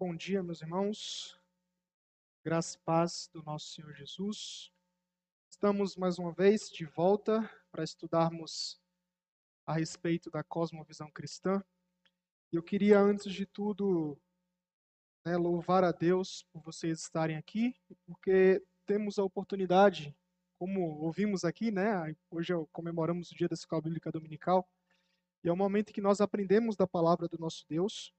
Bom dia, meus irmãos. Graça e paz do nosso Senhor Jesus. Estamos mais uma vez de volta para estudarmos a respeito da cosmovisão cristã. Eu queria, antes de tudo, né, louvar a Deus por vocês estarem aqui, porque temos a oportunidade, como ouvimos aqui, né? Hoje comemoramos o dia da Escola Bíblica Dominical, e é o momento que nós aprendemos da palavra do nosso Deus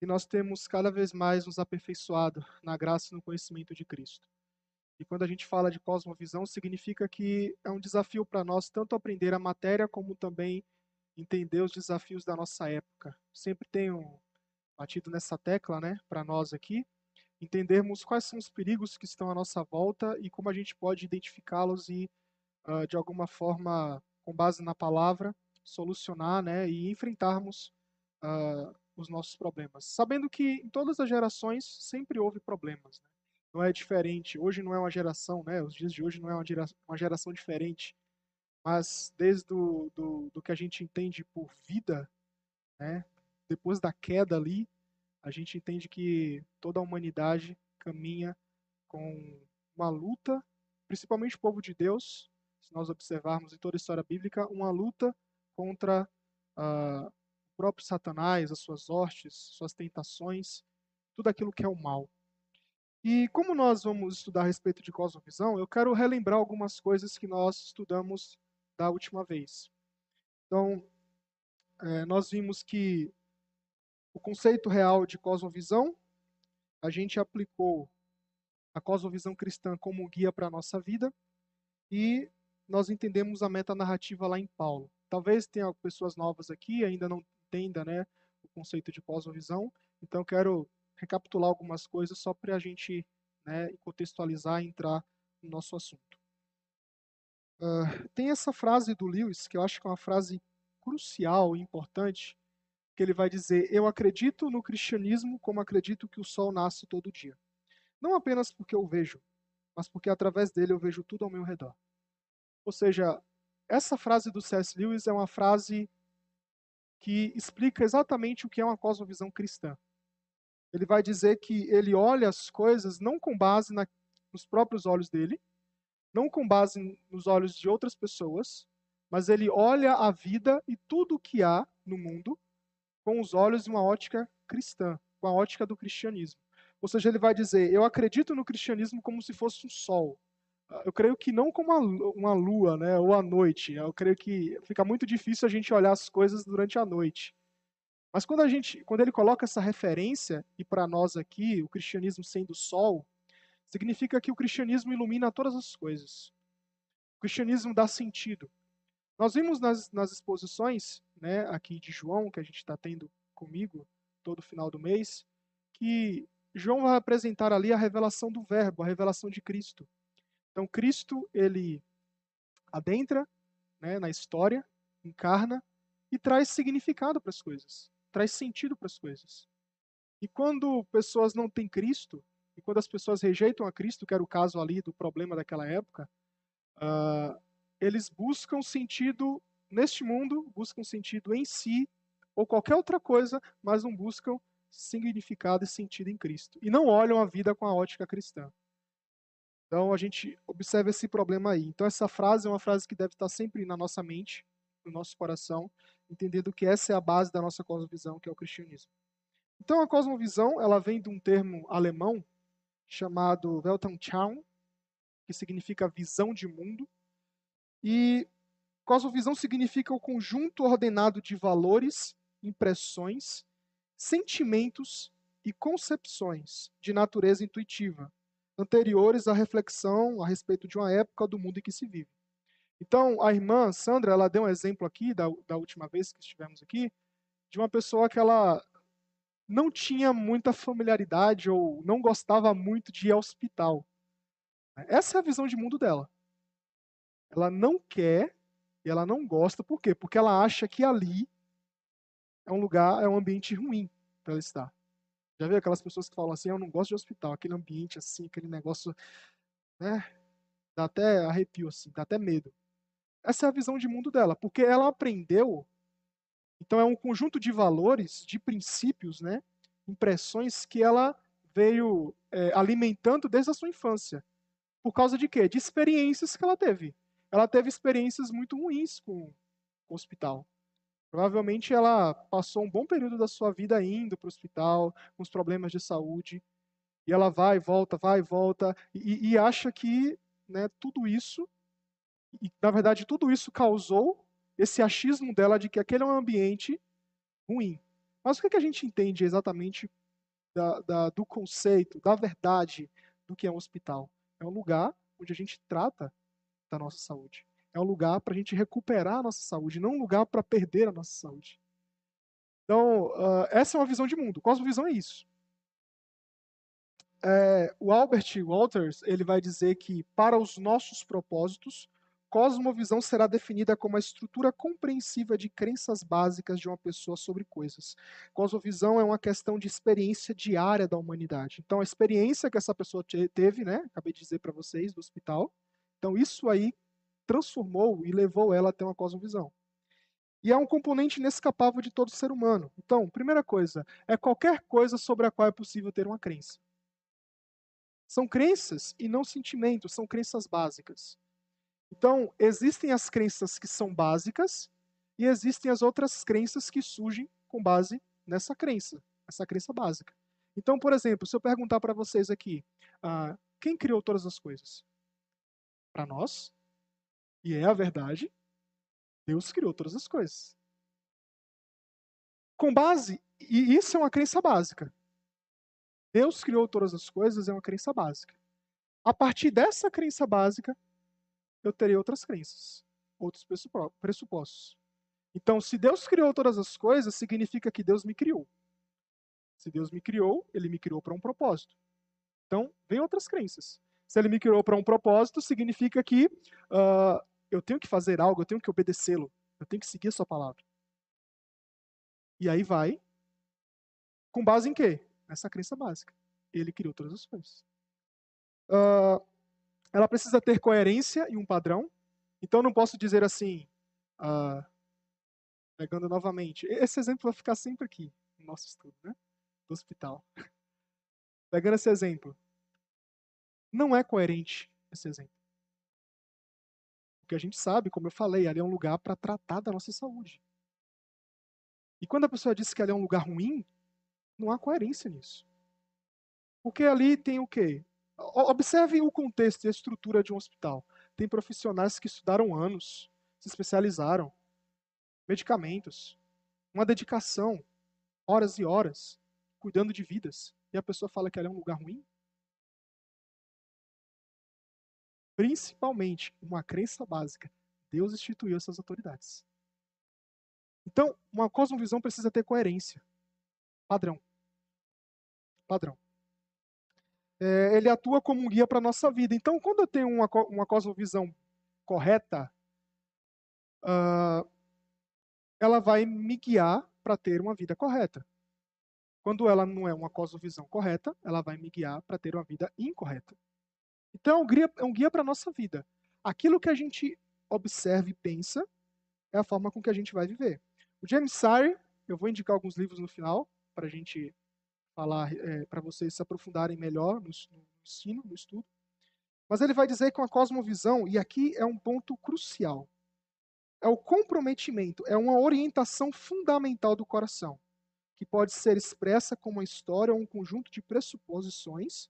e nós temos cada vez mais nos aperfeiçoado na graça e no conhecimento de Cristo. E quando a gente fala de cosmovisão, significa que é um desafio para nós tanto aprender a matéria como também entender os desafios da nossa época. Sempre tenho batido nessa tecla, né, para nós aqui, entendermos quais são os perigos que estão à nossa volta e como a gente pode identificá-los e, uh, de alguma forma, com base na palavra, solucionar, né, e enfrentarmos uh, os nossos problemas. Sabendo que em todas as gerações sempre houve problemas. Né? Não é diferente. Hoje não é uma geração, né? Os dias de hoje não é uma geração, uma geração diferente. Mas desde do, do, do que a gente entende por vida, né? Depois da queda ali, a gente entende que toda a humanidade caminha com uma luta, principalmente o povo de Deus, se nós observarmos em toda a história bíblica, uma luta contra uh, próprio Satanás, as suas hortes, suas tentações, tudo aquilo que é o mal. E como nós vamos estudar a respeito de cosmovisão, eu quero relembrar algumas coisas que nós estudamos da última vez. Então, é, nós vimos que o conceito real de cosmovisão, a gente aplicou a cosmovisão cristã como guia para a nossa vida e nós entendemos a metanarrativa lá em Paulo. Talvez tenha pessoas novas aqui, ainda não entenda né, o conceito de cosmovisão. Então, quero recapitular algumas coisas só para a gente né, contextualizar e entrar no nosso assunto. Uh, tem essa frase do Lewis, que eu acho que é uma frase crucial e importante, que ele vai dizer: Eu acredito no cristianismo como acredito que o sol nasce todo dia. Não apenas porque eu vejo, mas porque através dele eu vejo tudo ao meu redor. Ou seja, essa frase do C.S. Lewis é uma frase que explica exatamente o que é uma cosmovisão cristã. Ele vai dizer que ele olha as coisas não com base na, nos próprios olhos dele, não com base nos olhos de outras pessoas, mas ele olha a vida e tudo o que há no mundo com os olhos de uma ótica cristã, com a ótica do cristianismo. Ou seja, ele vai dizer: Eu acredito no cristianismo como se fosse um sol, eu creio que não como uma lua, né, ou a noite. Eu creio que fica muito difícil a gente olhar as coisas durante a noite. Mas quando a gente, quando ele coloca essa referência e para nós aqui, o cristianismo sendo sol, significa que o cristianismo ilumina todas as coisas. O cristianismo dá sentido. Nós vimos nas, nas exposições, né, aqui de João que a gente está tendo comigo todo final do mês, que João vai apresentar ali a revelação do Verbo, a revelação de Cristo. Então, Cristo, ele adentra né, na história, encarna e traz significado para as coisas, traz sentido para as coisas. E quando pessoas não têm Cristo, e quando as pessoas rejeitam a Cristo, que era o caso ali do problema daquela época, uh, eles buscam sentido neste mundo, buscam sentido em si ou qualquer outra coisa, mas não buscam significado e sentido em Cristo. E não olham a vida com a ótica cristã. Então a gente observa esse problema aí. Então essa frase é uma frase que deve estar sempre na nossa mente, no nosso coração, entendendo que essa é a base da nossa cosmovisão, que é o cristianismo. Então a cosmovisão, ela vem de um termo alemão chamado Weltanschauung, que significa visão de mundo. E cosmovisão significa o conjunto ordenado de valores, impressões, sentimentos e concepções de natureza intuitiva, anteriores à reflexão a respeito de uma época do mundo em que se vive. Então, a irmã Sandra, ela deu um exemplo aqui, da, da última vez que estivemos aqui, de uma pessoa que ela não tinha muita familiaridade ou não gostava muito de ir ao hospital. Essa é a visão de mundo dela. Ela não quer e ela não gosta, por quê? Porque ela acha que ali é um lugar, é um ambiente ruim para ela estar. Já viu aquelas pessoas que falam assim, eu não gosto de hospital, aquele ambiente assim, aquele negócio, né? Dá até arrepio assim, dá até medo. Essa é a visão de mundo dela, porque ela aprendeu, então é um conjunto de valores, de princípios, né? impressões que ela veio é, alimentando desde a sua infância. Por causa de quê? De experiências que ela teve. Ela teve experiências muito ruins com, com o hospital. Provavelmente ela passou um bom período da sua vida indo para o hospital, com os problemas de saúde, e ela vai, volta, vai, volta, e, e acha que né, tudo isso, e, na verdade, tudo isso causou esse achismo dela de que aquele é um ambiente ruim. Mas o que, que a gente entende exatamente da, da, do conceito, da verdade do que é um hospital? É um lugar onde a gente trata da nossa saúde. É um lugar para a gente recuperar a nossa saúde, não um lugar para perder a nossa saúde. Então, uh, essa é uma visão de mundo. Cosmovisão é isso. É, o Albert Walters ele vai dizer que, para os nossos propósitos, cosmovisão será definida como a estrutura compreensiva de crenças básicas de uma pessoa sobre coisas. Cosmovisão é uma questão de experiência diária da humanidade. Então, a experiência que essa pessoa teve, né? Acabei de dizer para vocês, do hospital. Então, isso aí transformou e levou ela a ter uma cosmovisão. E é um componente inescapável de todo ser humano. Então, primeira coisa, é qualquer coisa sobre a qual é possível ter uma crença. São crenças e não sentimentos, são crenças básicas. Então, existem as crenças que são básicas e existem as outras crenças que surgem com base nessa crença, essa crença básica. Então, por exemplo, se eu perguntar para vocês aqui, ah, quem criou todas as coisas? Para nós, e é a verdade, Deus criou todas as coisas. Com base, e isso é uma crença básica. Deus criou todas as coisas é uma crença básica. A partir dessa crença básica, eu terei outras crenças, outros pressupostos. Então, se Deus criou todas as coisas, significa que Deus me criou. Se Deus me criou, ele me criou para um propósito. Então, vem outras crenças. Se ele me criou para um propósito, significa que uh, eu tenho que fazer algo, eu tenho que obedecê-lo, eu tenho que seguir a sua palavra. E aí vai, com base em quê? Nessa crença básica. Ele criou todas as coisas. Uh, ela precisa ter coerência e um padrão. Então não posso dizer assim, uh, pegando novamente. Esse exemplo vai ficar sempre aqui no nosso estudo, né? Do hospital. Pegando esse exemplo. Não é coerente esse exemplo. Porque a gente sabe, como eu falei, ali é um lugar para tratar da nossa saúde. E quando a pessoa diz que ali é um lugar ruim, não há coerência nisso. Porque ali tem o quê? Observe o contexto e a estrutura de um hospital. Tem profissionais que estudaram anos, se especializaram, medicamentos, uma dedicação, horas e horas, cuidando de vidas. E a pessoa fala que ali é um lugar ruim? Principalmente uma crença básica. Deus instituiu essas autoridades. Então, uma cosmovisão precisa ter coerência. Padrão. Padrão. É, ele atua como um guia para a nossa vida. Então, quando eu tenho uma, uma cosmovisão correta, uh, ela vai me guiar para ter uma vida correta. Quando ela não é uma cosmovisão correta, ela vai me guiar para ter uma vida incorreta. Então é um guia, é um guia para a nossa vida. Aquilo que a gente observa e pensa é a forma com que a gente vai viver. O James Sire, eu vou indicar alguns livros no final para a gente falar, é, para vocês se aprofundarem melhor no, no ensino, no estudo. Mas ele vai dizer que uma cosmovisão, e aqui é um ponto crucial, é o comprometimento, é uma orientação fundamental do coração, que pode ser expressa como uma história ou um conjunto de pressuposições,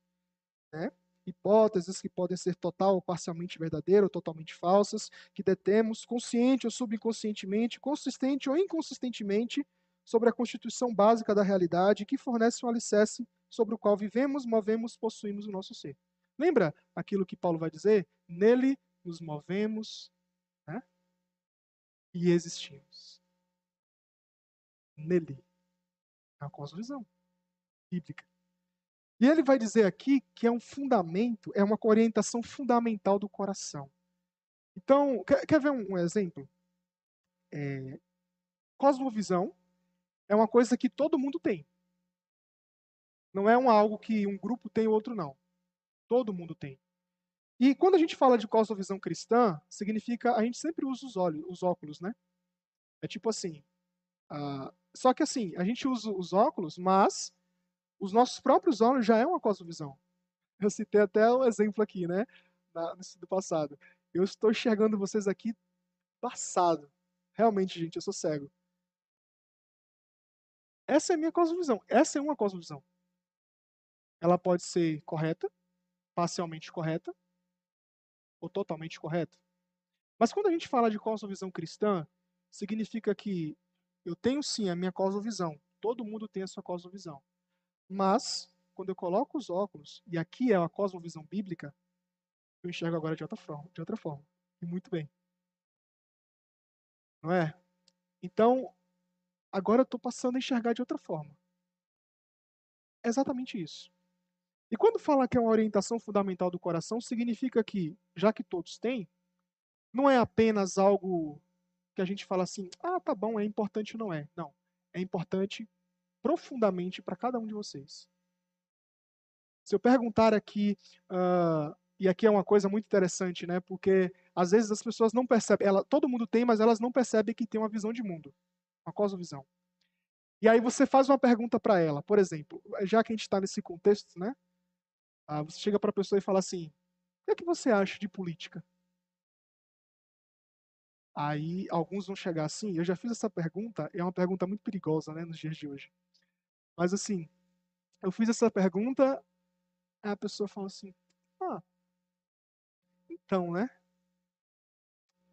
né, hipóteses que podem ser total ou parcialmente verdadeiras ou totalmente falsas, que detemos, consciente ou subconscientemente, consistente ou inconsistentemente, sobre a constituição básica da realidade, que fornece um alicerce sobre o qual vivemos, movemos, possuímos o nosso ser. Lembra aquilo que Paulo vai dizer? Nele nos movemos né? e existimos. Nele. É uma cosmovisão bíblica. E ele vai dizer aqui que é um fundamento, é uma orientação fundamental do coração. Então, quer, quer ver um, exemplo? É, cosmovisão é uma coisa que todo mundo tem. Não é um algo que um grupo tem e outro não. Todo mundo tem. E quando a gente fala de cosmovisão cristã, significa a gente sempre usa os, olhos, os óculos, né? É tipo assim. Uh, só que assim, a gente usa os óculos, mas Os nossos próprios olhos já é uma cosmovisão. Eu citei até um exemplo aqui, né? do passado. Eu estou enxergando vocês aqui passado. Realmente, gente, eu sou cego. Essa é a minha cosmovisão. Essa é uma cosmovisão. Ela pode ser correta, parcialmente correta, ou totalmente correta. Mas quando a gente fala de cosmovisão cristã, significa que eu tenho sim a minha cosmovisão. Todo mundo tem a sua cosmovisão. Mas, quando eu coloco os óculos, e aqui é a cosmovisão bíblica, eu enxergo agora de outra forma. De outra forma. E muito bem. Não é? Então, agora eu estou passando a enxergar de outra forma. É exatamente isso. E quando fala que é uma orientação fundamental do coração, significa que, já que todos têm, não é apenas algo que a gente fala assim, ah, tá bom, é importante, não é. Não. É importante profundamente para cada um de vocês. Se eu perguntar aqui, uh, e aqui é uma coisa muito interessante, né? Porque às vezes as pessoas não percebem, ela, todo mundo tem, mas elas não percebem que tem uma visão de mundo, uma cosmovisão. E aí você faz uma pergunta para ela, por exemplo, já que a gente está nesse contexto, né? Ah, você chega para a pessoa e fala assim: o que é que você acha de política? Aí alguns vão chegar assim, eu já fiz essa pergunta, é uma pergunta muito perigosa, né, nos dias de hoje. Mas assim, eu fiz essa pergunta, a pessoa fala assim: "Ah, então, né?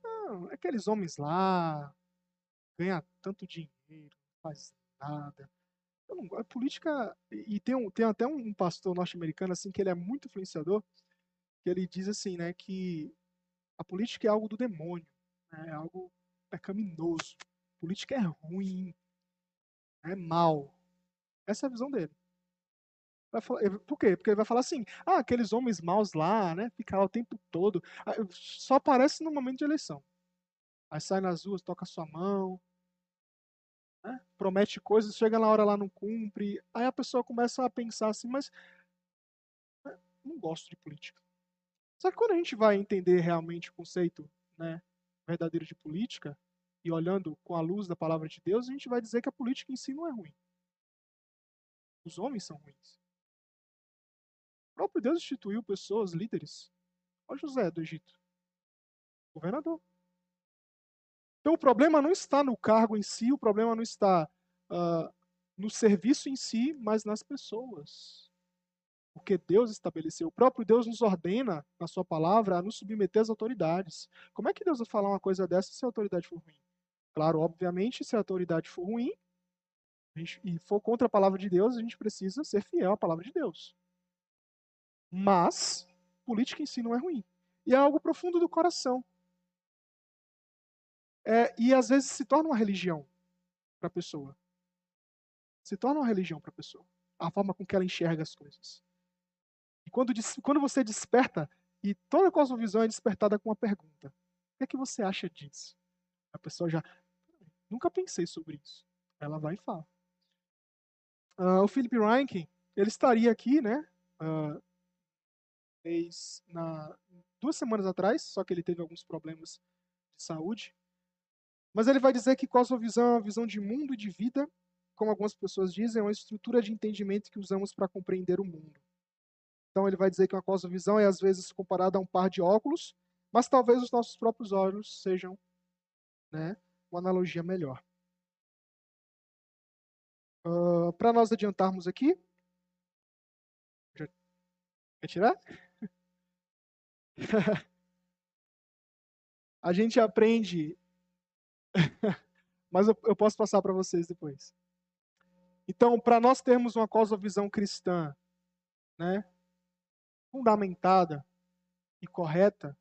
Não, aqueles homens lá ganham tanto dinheiro, faz nada. Eu não, a política e tem, um, tem até um pastor norte-americano assim que ele é muito influenciador, que ele diz assim, né, que a política é algo do demônio, né, é algo pecaminoso. A política é ruim, é mal. Essa é a visão dele. Falar, por quê? Porque ele vai falar assim: ah, aqueles homens maus lá, né? Ficaram o tempo todo. Ah, só aparece no momento de eleição. Aí sai nas ruas, toca sua mão, né? promete coisas, chega na hora lá não cumpre. Aí a pessoa começa a pensar assim, mas né, não gosto de política. Só que quando a gente vai entender realmente o conceito né, verdadeiro de política, e olhando com a luz da palavra de Deus, a gente vai dizer que a política em si não é ruim. Os homens são ruins próprio Deus instituiu pessoas, líderes. Olha José do Egito, governador. Então o problema não está no cargo em si, o problema não está uh, no serviço em si, mas nas pessoas. Porque Deus estabeleceu. O próprio Deus nos ordena, na sua palavra, a nos submeter às autoridades. Como é que Deus vai falar uma coisa dessa se a autoridade for ruim? Claro, obviamente, se a autoridade for ruim gente, e for contra a palavra de Deus, a gente precisa ser fiel à palavra de Deus. Mas política em si não é ruim. E é algo profundo do coração. É, e às vezes se torna uma religião para a pessoa. Se torna uma religião para a pessoa. A forma com que ela enxerga as coisas. E quando, quando você desperta, e toda cosmovisão é despertada com uma pergunta: O que é que você acha disso? A pessoa já. Nunca pensei sobre isso. Ela vai e fala. Uh, o Philip Reinke, ele estaria aqui, né? Uh, fez na, duas semanas atrás, só que ele teve alguns problemas de saúde. Mas ele vai dizer que cosmovisão é uma visão de mundo e de vida, como algumas pessoas dizem, é uma estrutura de entendimento que usamos para compreender o mundo. Então ele vai dizer que uma cosmovisão é às vezes comparada a um par de óculos, mas talvez os nossos próprios olhos sejam né, uma analogia melhor. Uh, para nós adiantarmos aqui, quer tirar? a gente aprende, mas eu, eu posso passar para vocês depois. Então, para nós termos uma cosmovisão cristã, né, fundamentada e correta,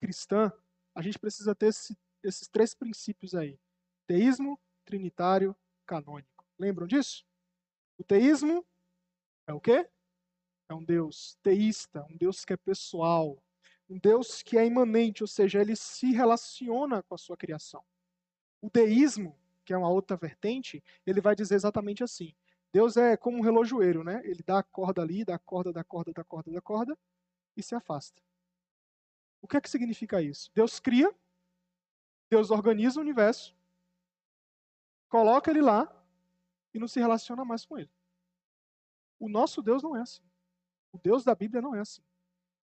cristã, a gente precisa ter esse, esses três princípios aí: teísmo, trinitário, canônico. Lembram disso? O teísmo é o quê? é um Deus teísta, um Deus que é pessoal, um Deus que é imanente, ou seja, ele se relaciona com a sua criação. O deísmo, que é uma outra vertente, ele vai dizer exatamente assim: Deus é como um relojoeiro, né? Ele dá a corda ali, dá a corda, dá a corda, dá a corda, dá a corda e se afasta. O que é que significa isso? Deus cria, Deus organiza o universo, coloca ele lá e não se relaciona mais com ele. O nosso Deus não é assim. O Deus da Bíblia não é assim.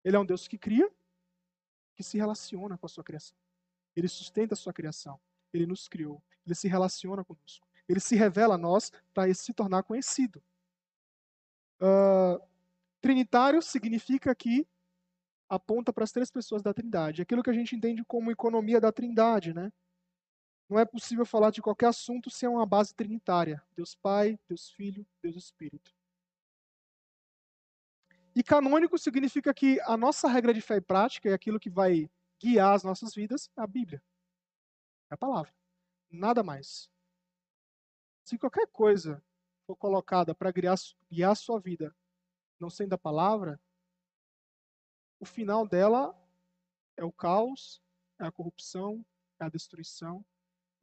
Ele é um Deus que cria, que se relaciona com a sua criação. Ele sustenta a sua criação. Ele nos criou. Ele se relaciona conosco. Ele se revela a nós para se tornar conhecido. Uh, trinitário significa que aponta para as três pessoas da Trindade. Aquilo que a gente entende como economia da Trindade, né? Não é possível falar de qualquer assunto sem uma base trinitária: Deus Pai, Deus Filho, Deus Espírito. E canônico significa que a nossa regra de fé e prática é aquilo que vai guiar as nossas vidas, é a Bíblia. É a palavra. Nada mais. Se qualquer coisa for colocada para guiar, guiar a sua vida, não sendo a palavra, o final dela é o caos, é a corrupção, é a destruição.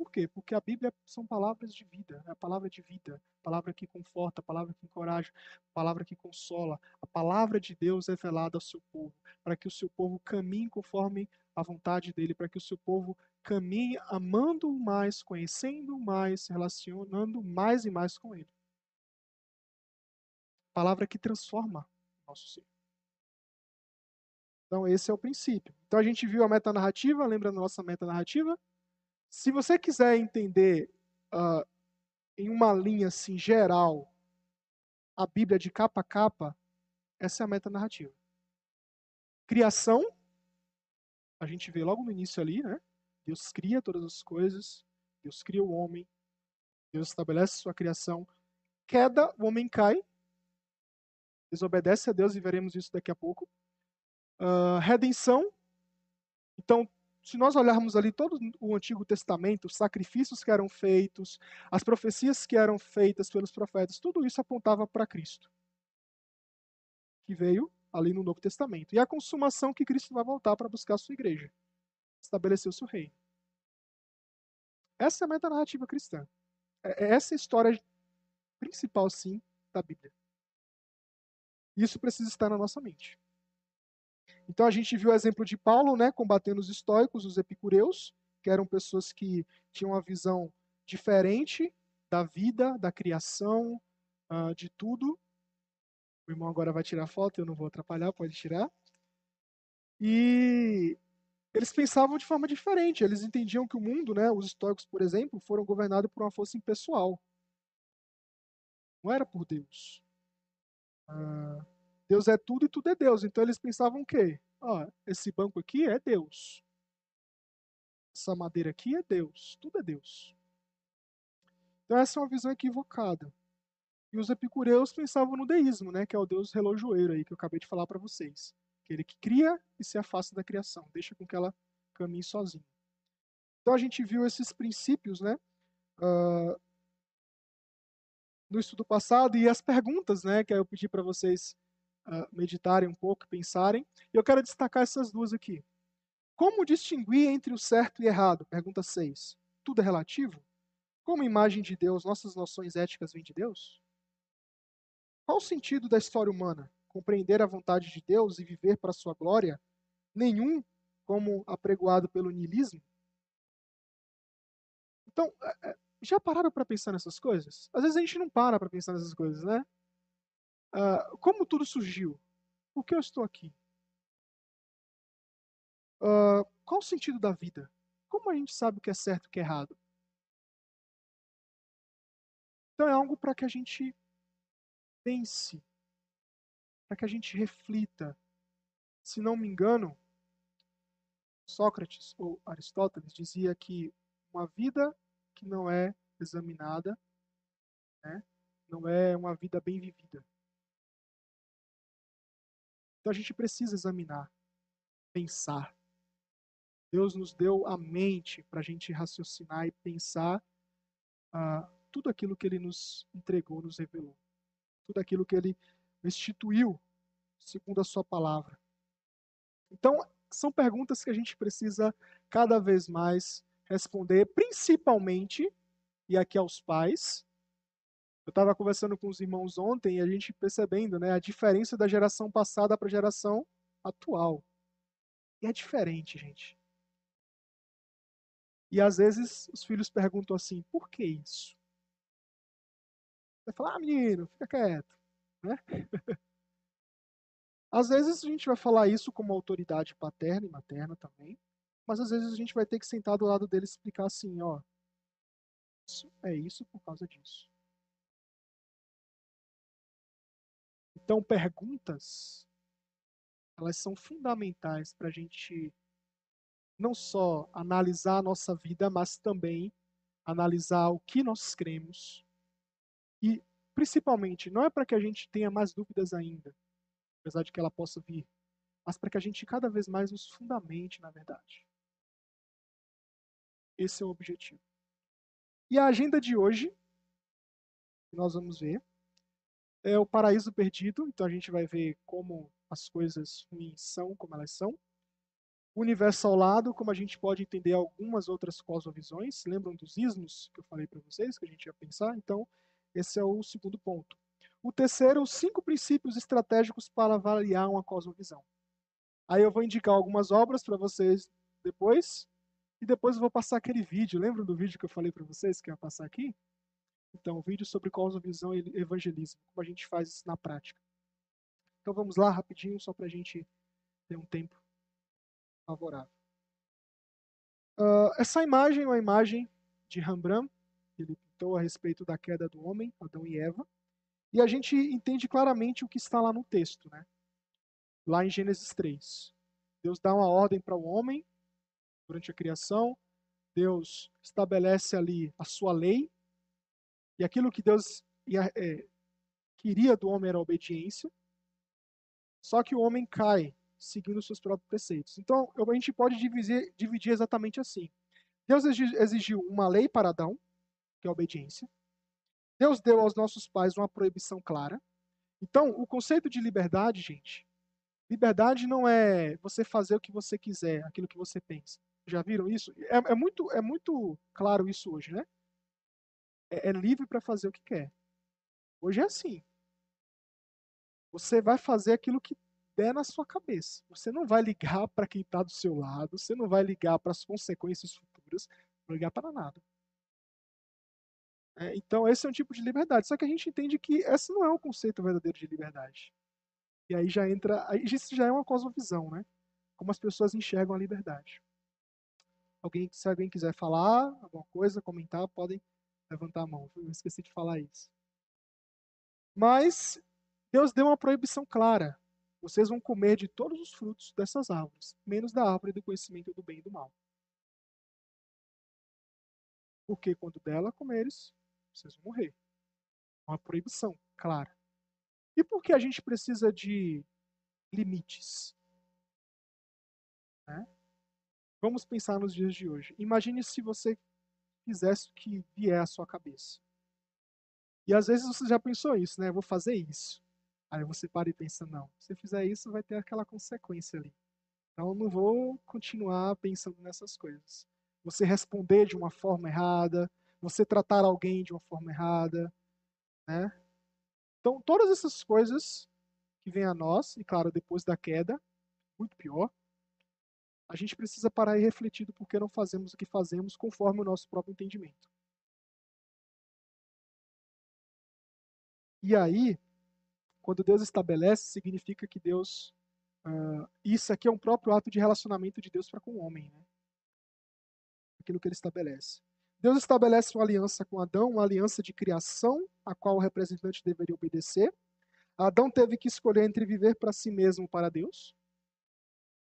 Por quê? Porque a Bíblia são palavras de vida, é a palavra de vida, palavra que conforta, palavra que encoraja, palavra que consola. A palavra de Deus é velada ao seu povo, para que o seu povo caminhe conforme a vontade dele, para que o seu povo caminhe amando mais, conhecendo mais, relacionando mais e mais com ele. Palavra que transforma o nosso ser. Então, esse é o princípio. Então, a gente viu a metanarrativa, lembra da nossa metanarrativa? Se você quiser entender uh, em uma linha assim, geral a Bíblia de capa a capa, essa é a metanarrativa. Criação, a gente vê logo no início ali, né? Deus cria todas as coisas, Deus cria o homem, Deus estabelece sua criação. Queda, o homem cai, desobedece a Deus e veremos isso daqui a pouco. Uh, redenção, então se nós olharmos ali todo o Antigo Testamento, os sacrifícios que eram feitos, as profecias que eram feitas pelos profetas, tudo isso apontava para Cristo, que veio ali no Novo Testamento. E a consumação que Cristo vai voltar para buscar a sua igreja, estabelecer o seu reino. Essa é a metanarrativa cristã. É, é essa é a história principal, sim, da Bíblia. Isso precisa estar na nossa mente. Então a gente viu o exemplo de Paulo, né, combatendo os estoicos, os epicureus, que eram pessoas que tinham uma visão diferente da vida, da criação, uh, de tudo. O irmão agora vai tirar foto, eu não vou atrapalhar, pode tirar. E eles pensavam de forma diferente. Eles entendiam que o mundo, né, os estoicos, por exemplo, foram governados por uma força impessoal. Não era por Deus. Uh, Deus é tudo e tudo é Deus. Então eles pensavam o quê? Ó, esse banco aqui é Deus. Essa madeira aqui é Deus. Tudo é Deus. Então essa é uma visão equivocada. E os epicureus pensavam no deísmo, né, que é o Deus relojoeiro aí que eu acabei de falar para vocês. Aquele que cria e se afasta da criação, deixa com que ela caminhe sozinha. Então a gente viu esses princípios, né, uh, no estudo passado e as perguntas, né, que eu pedi para vocês uh, meditarem um pouco, pensarem. E eu quero destacar essas duas aqui. Como distinguir entre o certo e errado? Pergunta 6. Tudo é relativo? Como imagem de Deus, nossas noções éticas vêm de Deus? Qual o sentido da história humana? Compreender a vontade de Deus e viver para sua glória? Nenhum, como apregoado pelo niilismo? Então, é, é, já pararam para pensar nessas coisas? Às vezes a gente não para para pensar nessas coisas, né? Uh, como tudo surgiu? Por que eu estou aqui? Uh, qual o sentido da vida? Como a gente sabe o que é certo e o que é errado? Então é algo para que a gente pense, para que a gente reflita. Se não me engano, Sócrates ou Aristóteles dizia que uma vida que não é examinada né, não é uma vida bem vivida. Então a gente precisa examinar, pensar. Deus nos deu a mente para a gente raciocinar e pensar ah, tudo aquilo que Ele nos entregou, nos revelou. Tudo aquilo que Ele instituiu, segundo a Sua palavra. Então, são perguntas que a gente precisa cada vez mais responder, principalmente, e aqui aos pais, eu estava conversando com os irmãos ontem e a gente percebendo né, a diferença da geração passada para a geração atual. E é diferente, gente. E às vezes os filhos perguntam assim: por que isso? Você fala, ah, menino, fica quieto. Né? Às vezes a gente vai falar isso como autoridade paterna e materna também, mas às vezes a gente vai ter que sentar do lado dele e explicar assim, ó, isso é isso por causa disso. Então, perguntas, elas são fundamentais para a gente não só analisar a nossa vida, mas também analisar o que nós cremos. E, principalmente, não é para que a gente tenha mais dúvidas ainda, apesar de que ela possa vir, mas para que a gente cada vez mais nos fundamente na verdade. Esse é o objetivo. E a agenda de hoje, que nós vamos ver, é o paraíso perdido. Então a gente vai ver como as coisas ruins são, como elas são. O universo ao lado, como a gente pode entender algumas outras cosmovisões. Lembram dos ismos que eu falei para vocês, que a gente ia pensar? Então, esse é o segundo ponto. O terceiro, os cinco princípios estratégicos para avaliar uma cosmovisão. Aí eu vou indicar algumas obras para vocês depois. E depois eu vou passar aquele vídeo. Lembram do vídeo que eu falei para vocês que ia passar aqui? Então, vídeo sobre cosmovisão e evangelismo, como a gente faz isso na prática. Então vamos lá rapidinho, só para a gente ter um tempo favorável. Uh, essa imagem é uma imagem de Rembrandt, ele pintou a respeito da queda do homem, Adão e Eva, e a gente entende claramente o que está lá no texto, né? lá em Gênesis 3. Deus dá uma ordem para o homem durante a criação. Deus estabelece ali a sua lei. E aquilo que Deus ia, é, queria do homem era a obediência. Só que o homem cai seguindo seus próprios preceitos. Então, a gente pode dividir, dividir exatamente assim. Deus exigiu uma lei para Adão, que é a obediência. Deus deu aos nossos pais uma proibição clara. Então, o conceito de liberdade, gente, liberdade não é você fazer o que você quiser, aquilo que você pensa. Já viram isso? É, é muito, é muito claro isso hoje, né? É, é livre para fazer o que quer. Hoje é assim. Você vai fazer aquilo que der na sua cabeça. Você não vai ligar para quem está do seu lado, você não vai ligar para as consequências futuras, não ligar para nada. É, então, esse é um tipo de liberdade. Só que a gente entende que esse não é o conceito verdadeiro de liberdade. E aí já entra. Isso já é uma cosmovisão, né? Como as pessoas enxergam a liberdade. Alguém, se alguém quiser falar alguma coisa, comentar, podem levantar a mão. Eu esqueci de falar isso. Mas Deus deu uma proibição clara. Vocês vão comer de todos os frutos dessas árvores, menos da árvore do conhecimento do bem e do mal. Porque quando dela comeres, vocês vão morrer. Uma proibição clara. E por que a gente precisa de limites? Né? Vamos pensar nos dias de hoje. Imagine se você fizesse o que vier à sua cabeça. E às vezes você já pensou isso, né? Vou fazer isso. Aí você para e pensa, não, se fizer isso vai ter aquela consequência ali. Então eu não vou continuar pensando nessas coisas. Você responder de uma forma errada, você tratar alguém de uma forma errada, né? Então todas essas coisas que vêm a nós, e claro, depois da queda, muito pior, a gente precisa parar e refletir do porquê não fazemos o que fazemos conforme o nosso próprio entendimento. E aí, quando Deus estabelece, significa que Deus. Uh, isso aqui é um próprio ato de relacionamento de Deus para com o homem. Né? Aquilo que ele estabelece. Deus estabelece uma aliança com Adão, uma aliança de criação, a qual o representante deveria obedecer. Adão teve que escolher entre viver para si mesmo para Deus,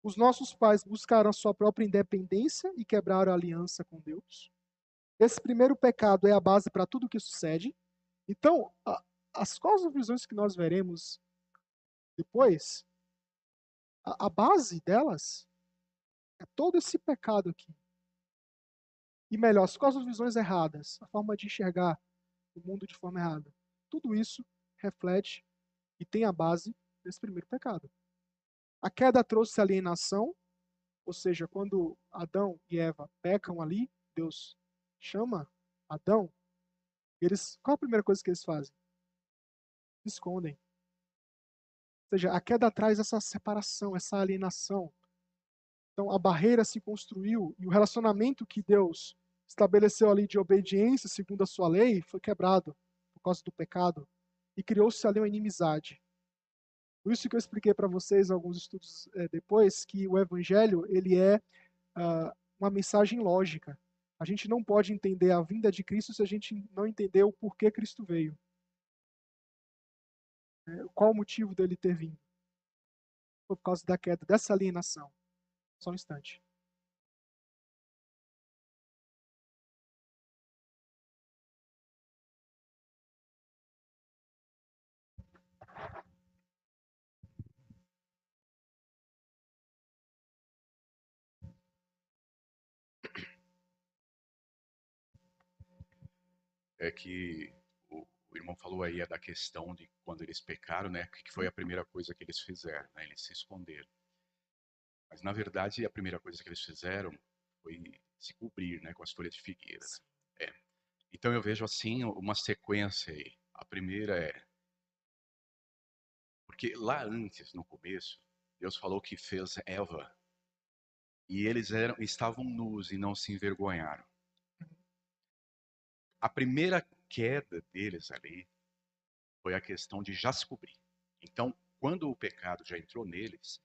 os nossos pais buscaram a sua própria independência e quebraram a aliança com Deus. Esse primeiro pecado é a base para tudo o que sucede. Então, a, as cosmovisões que nós veremos depois, a, a base delas é todo esse pecado aqui. E melhor, as cosmovisões erradas, a forma de enxergar o mundo de forma errada. Tudo isso reflete e tem a base desse primeiro pecado. A queda trouxe alienação, ou seja, quando Adão e Eva pecam ali, Deus chama Adão, eles, qual a primeira coisa que eles fazem? Escondem. Ou seja, a queda traz essa separação, essa alienação. Então a barreira se construiu e o relacionamento que Deus estabeleceu ali de obediência segundo a sua lei foi quebrado por causa do pecado. e criou-se ali uma inimizade. Por isso que eu expliquei para vocês alguns estudos é, depois que o evangelho ele é uh, uma mensagem lógica. A gente não pode entender a vinda de Cristo se a gente não entender o porquê Cristo veio. É, qual o motivo dele ter vindo? Foi por causa da queda, dessa alienação. Só um instante. É que o, o, irmão falou aí é da questão de quando eles pecaram, né? Que foi a primeira coisa que eles fizeram, né? Eles se esconderam. Mas na verdade a primeira coisa que eles fizeram foi se cobrir, né? Com as folhas de figueira. Né? É. Então eu vejo assim uma sequência aí. A primeira é porque lá antes, no começo, Deus falou que fez Eva e eles eram, estavam nus e não se envergonharam a primeira queda deles ali foi a questão de já se cobrir. Então, quando o pecado já entrou neles,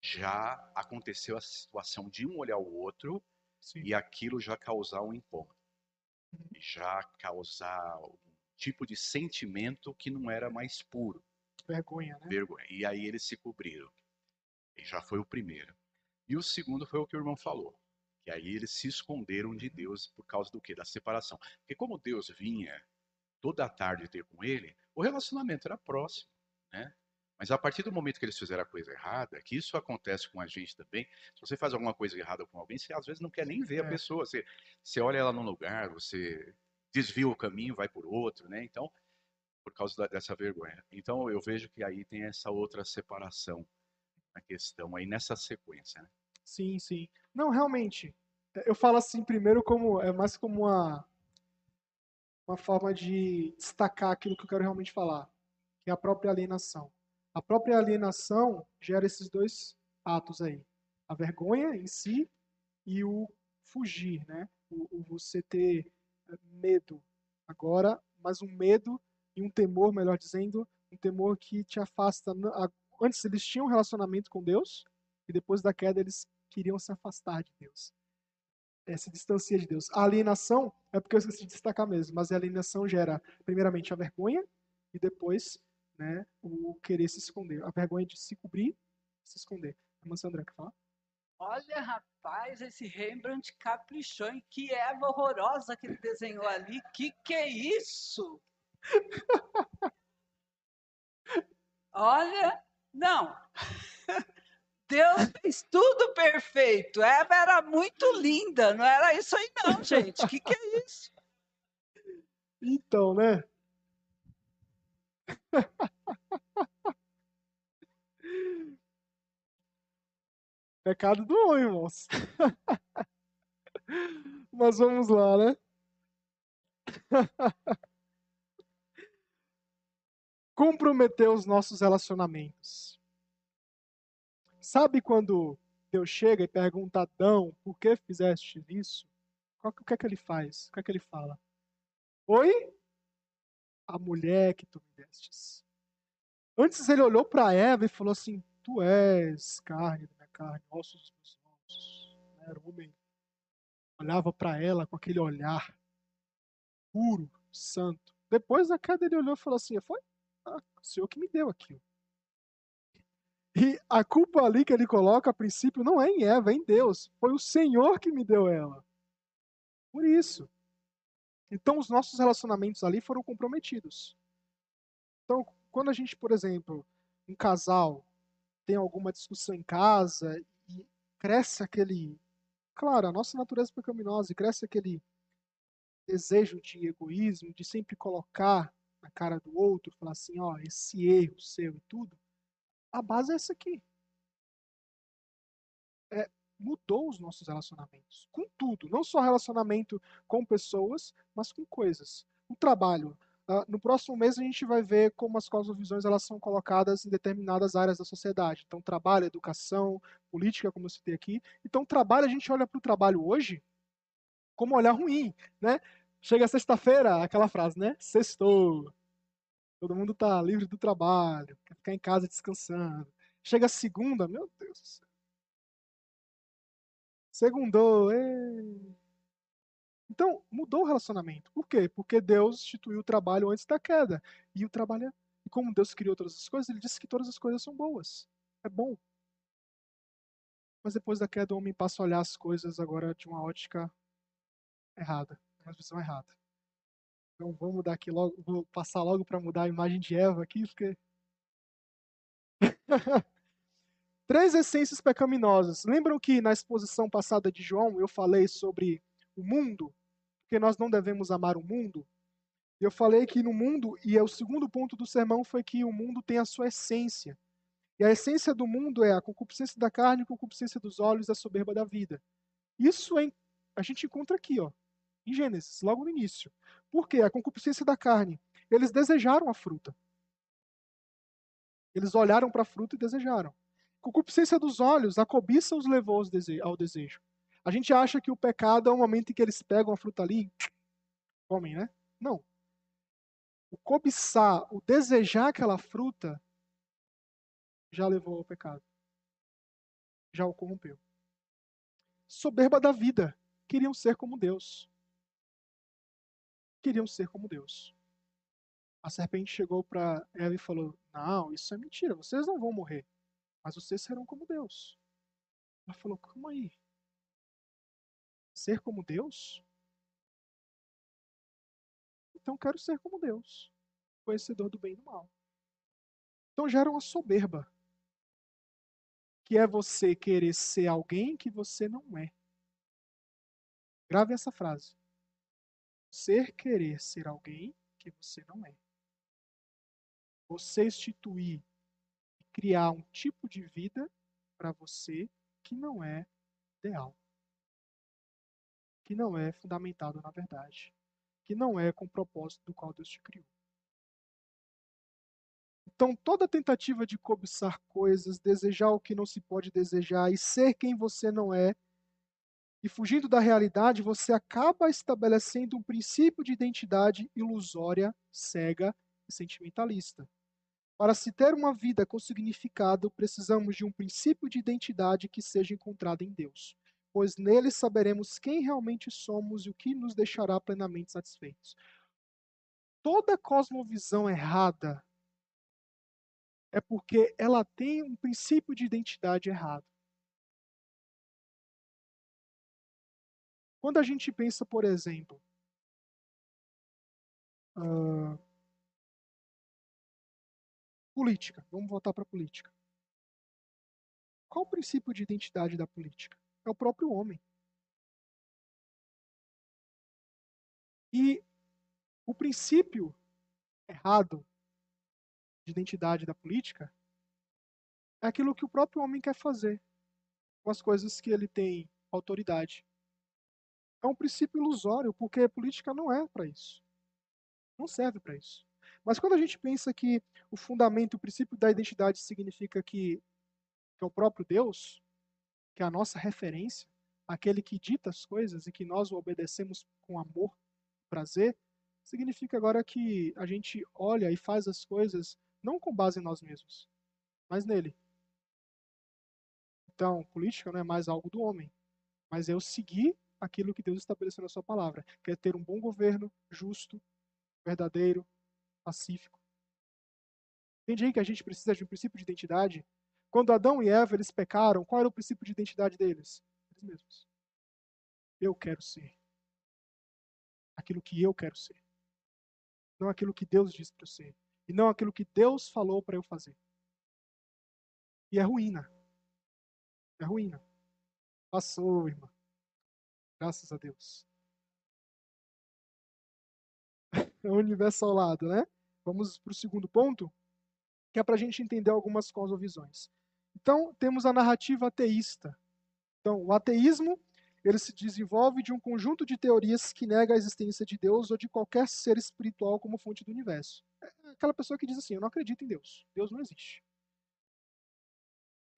já aconteceu a situação de um olhar o outro Sim. e aquilo já causar um incômodo. Uhum. Já causar um tipo de sentimento que não era mais puro. Vergonha, né? Vergonha. E aí eles se cobriram. E já foi o primeiro. E o segundo foi o que o irmão falou. E aí eles se esconderam de Deus por causa do quê? Da separação. Porque como Deus vinha toda a tarde ter com ele, o relacionamento era próximo, né? Mas a partir do momento que eles fizeram a coisa errada, que isso acontece com a gente também, se você faz alguma coisa errada com alguém, você às vezes não quer nem ver a é. pessoa, você, você olha ela num lugar, você desvia o caminho, vai por outro, né? Então, por causa da, dessa vergonha. Então, eu vejo que aí tem essa outra separação na questão aí nessa sequência, né? Sim, sim. Não, realmente. É, eu falo assim primeiro como é mais como uma uma forma de destacar aquilo que eu quero realmente falar, que é a própria alienação. A própria alienação gera esses dois atos aí: a vergonha em si e o fugir, né? O, o você ter é, medo agora, mas um medo e um temor, melhor dizendo, um temor que te afasta. Antes eles tinham um relacionamento com Deus e depois da queda eles queriam se afastar de Deus. É, se distancia de Deus. A alienação, é porque eu esqueci de destacar mesmo, mas a alienação gera, primeiramente, a vergonha e depois né, o querer se esconder. A vergonha de se cobrir se esconder. Irmã Sandra quer falar? Olha, rapaz, esse Rembrandt caprichou em que Eva horrorosa que ele desenhou ali. Que que é isso? Olha, não. Deus fez tudo perfeito. Eva era muito linda, não era isso aí não, gente. O que, que é isso? Então, né? Pecado do homem, irmãos. Mas vamos lá, né? Comprometer os nossos relacionamentos. Sabe quando Deus chega e pergunta a Adão, por que fizeste isso? O que é que ele faz? O que é que ele fala? Oi? A mulher que tu me destes. Antes ele olhou para Eva e falou assim: Tu és carne da minha carne, ossos dos meus ossos. Era homem. Olhava para ela com aquele olhar puro, santo. Depois da queda ele olhou e falou assim: Foi ah, o Senhor que me deu aquilo. E a culpa ali que ele coloca a princípio não é em Eva, é em Deus. Foi o Senhor que me deu ela. Por isso. Então os nossos relacionamentos ali foram comprometidos. Então, quando a gente, por exemplo, um casal tem alguma discussão em casa e cresce aquele. Claro, a nossa natureza pecaminosa e cresce aquele desejo de egoísmo, de sempre colocar na cara do outro, falar assim, ó, esse erro seu e tudo a base é essa aqui. É, mudou os nossos relacionamentos. Com tudo. Não só relacionamento com pessoas, mas com coisas. O trabalho. Uh, no próximo mês a gente vai ver como as cosmovisões elas são colocadas em determinadas áreas da sociedade. Então, trabalho, educação, política, como eu citei aqui. Então, trabalho, a gente olha para o trabalho hoje como olhar ruim, né? Chega sexta-feira, aquela frase, né? Sextou. Todo mundo está livre do trabalho, quer ficar em casa descansando. Chega segunda, meu Deus do céu. Segundou, ê. Então, mudou o relacionamento. Por quê? Porque Deus instituiu o trabalho antes da queda. E o trabalho, é, e como Deus criou todas as coisas, ele disse que todas as coisas são boas. É bom. Mas depois da queda, o homem passa a olhar as coisas agora de uma ótica errada, uma visão errada. Então vamos mudar aqui logo, vou passar logo para mudar a imagem de Eva aqui, porque Três essências pecaminosas. Lembram que na exposição passada de João eu falei sobre o mundo, porque nós não devemos amar o mundo? Eu falei que no mundo, e é o segundo ponto do sermão foi que o mundo tem a sua essência. E a essência do mundo é a concupiscência da carne, a concupiscência dos olhos, a soberba da vida. Isso é, a gente encontra aqui, ó, em Gênesis, logo no início. Por quê? A concupiscência da carne. Eles desejaram a fruta. Eles olharam para a fruta e desejaram. Concupiscência dos olhos, a cobiça os levou ao desejo. A gente acha que o pecado é o momento em que eles pegam a fruta ali e comem, né? Não. O cobiçar, o desejar aquela fruta, já levou ao pecado. Já o corrompeu. Soberba da vida. Queriam ser como Deus. Queriam ser como Deus. A serpente chegou para Eva e falou: Não, isso é mentira, vocês não vão morrer, mas vocês serão como Deus. Ela falou: Como aí? Ser como Deus? Então quero ser como Deus, conhecedor do bem e do mal. Então gera uma soberba que é você querer ser alguém que você não é. Grave essa frase. Ser querer ser alguém que você não é. Você instituir e criar um tipo de vida para você que não é ideal. Que não é fundamentado na verdade. Que não é com o propósito do qual Deus te criou. Então, toda tentativa de cobiçar coisas, desejar o que não se pode desejar e ser quem você não é, e fugindo da realidade, você acaba estabelecendo um princípio de identidade ilusória, cega e sentimentalista. Para se ter uma vida com significado, precisamos de um princípio de identidade que seja encontrado em Deus, pois nele saberemos quem realmente somos e o que nos deixará plenamente satisfeitos. Toda cosmovisão errada é porque ela tem um princípio de identidade errado. Quando a gente pensa, por exemplo, uh, política, vamos voltar para a política. Qual o princípio de identidade da política? É o próprio homem. E o princípio errado de identidade da política é aquilo que o próprio homem quer fazer com as coisas que ele tem autoridade. É um princípio ilusório, porque política não é para isso. Não serve para isso. Mas quando a gente pensa que o fundamento, o princípio da identidade significa que, que é o próprio Deus, que é a nossa referência, aquele que dita as coisas e que nós o obedecemos com amor, prazer, significa agora que a gente olha e faz as coisas não com base em nós mesmos, mas nele. Então, política não é mais algo do homem, mas é eu seguir aquilo que Deus estabeleceu na sua palavra, que é ter um bom governo, justo, verdadeiro, pacífico. Entende aí que a gente precisa de um princípio de identidade? Quando Adão e Eva eles pecaram, qual era o princípio de identidade deles? Eles mesmos. Eu quero ser aquilo que eu quero ser, não aquilo que Deus disse para eu ser e não aquilo que Deus falou para eu fazer. E é ruína. É ruína. Passou, irmã. Graças a Deus. É o universo ao lado, né? Vamos para o segundo ponto, que é para a gente entender algumas cosmovisões. Então, temos a narrativa ateísta. Então, o ateísmo ele se desenvolve de um conjunto de teorias que nega a existência de Deus ou de qualquer ser espiritual como fonte do universo. É aquela pessoa que diz assim: Eu não acredito em Deus, Deus não existe.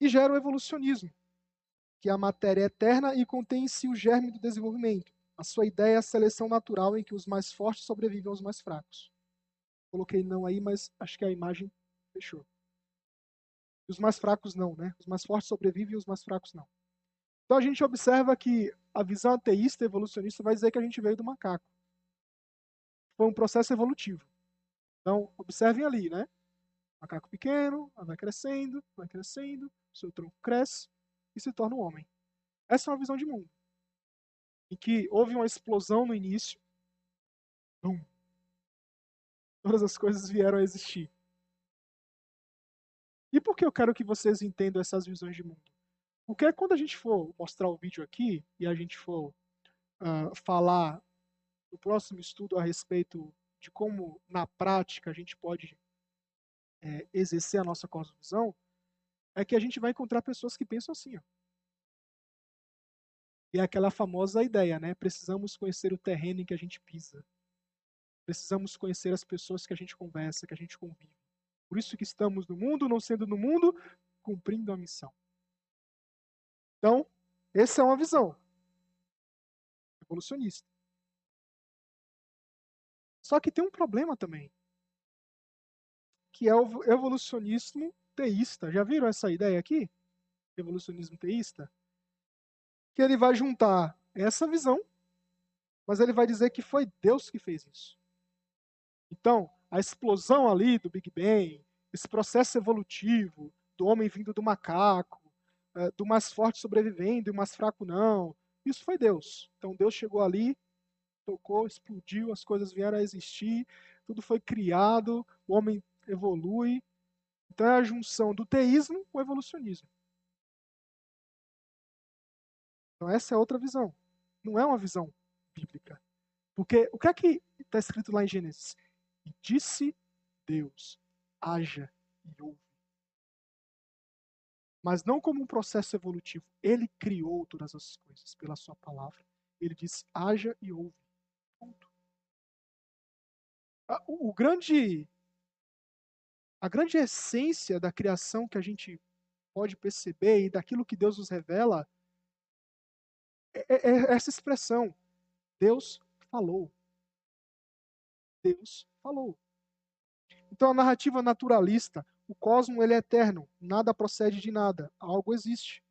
E gera o evolucionismo, que é a matéria eterna e contém em si o germe do desenvolvimento. A sua ideia é a seleção natural em que os mais fortes sobrevivem aos mais fracos. Coloquei não aí, mas acho que a imagem fechou. Os mais fracos não, né? Os mais fortes sobrevivem e os mais fracos não. Então a gente observa que a visão ateísta evolucionista vai dizer que a gente veio do macaco. Foi um processo evolutivo. Então, observem ali, né? Macaco pequeno, vai crescendo, vai crescendo, seu tronco cresce e se torna um homem. Essa é uma visão de mundo. Em que houve uma explosão no início. Bum. Todas as coisas vieram a existir. E por que eu quero que vocês entendam essas visões de mundo? Porque quando a gente for mostrar o vídeo aqui e a gente for uh, falar no próximo estudo a respeito de como, na prática, a gente pode é, exercer a nossa cosmovisão, é que a gente vai encontrar pessoas que pensam assim. Ó. E é aquela famosa ideia, né? Precisamos conhecer o terreno em que a gente pisa. Precisamos conhecer as pessoas que a gente conversa, que a gente convive. Por isso que estamos no mundo, não sendo no mundo, cumprindo a missão. Então, essa é uma visão evolucionista. Só que tem um problema também, que é o evolucionismo teísta. Já viram essa ideia aqui? Evolucionismo teísta? Que ele vai juntar essa visão, mas ele vai dizer que foi Deus que fez isso. Então, a explosão ali do Big Bang, esse processo evolutivo do homem vindo do macaco, é, do mais forte sobrevivendo e o mais fraco não, isso foi Deus. Então Deus chegou ali, tocou, explodiu, as coisas vieram a existir, tudo foi criado, o homem evolui. Então é a junção do teísmo com o evolucionismo. Então essa é outra visão. Não é uma visão bíblica. Porque o que é que está escrito lá em Gênesis? E disse Deus, haja e ouve. Mas não como um processo evolutivo. Ele criou todas as coisas pela sua palavra. Ele diz: haja e ouve. Ponto. O, o grande, a grande essência da criação que a gente pode perceber e daquilo que Deus nos revela é, é, é essa expressão: Deus falou. Deus falou. Então a narrativa naturalista, o cosmo ele é eterno, nada procede de nada, algo existe.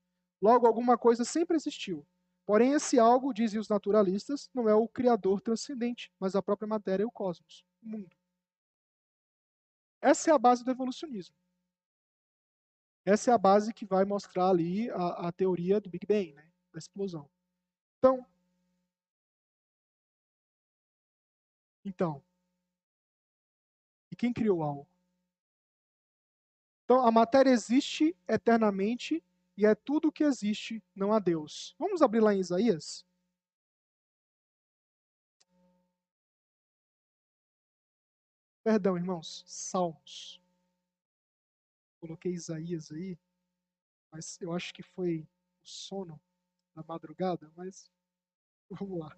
Logo alguma coisa sempre existiu. Porém, esse algo, dizem os naturalistas, não é o criador transcendente, mas a própria matéria e o cosmos, o mundo. Essa é a base do evolucionismo. Essa é a base que vai mostrar ali a, a teoria do Big Bang, né, da explosão. Então, então, e quem criou algo? Então, a matéria existe eternamente e é tudo o que existe, não há Deus. Vamos abrir lá em Isaías? Perdão, irmãos, Salmos. Coloquei Isaías aí, mas eu acho que foi o sono da madrugada, mas vamos lá.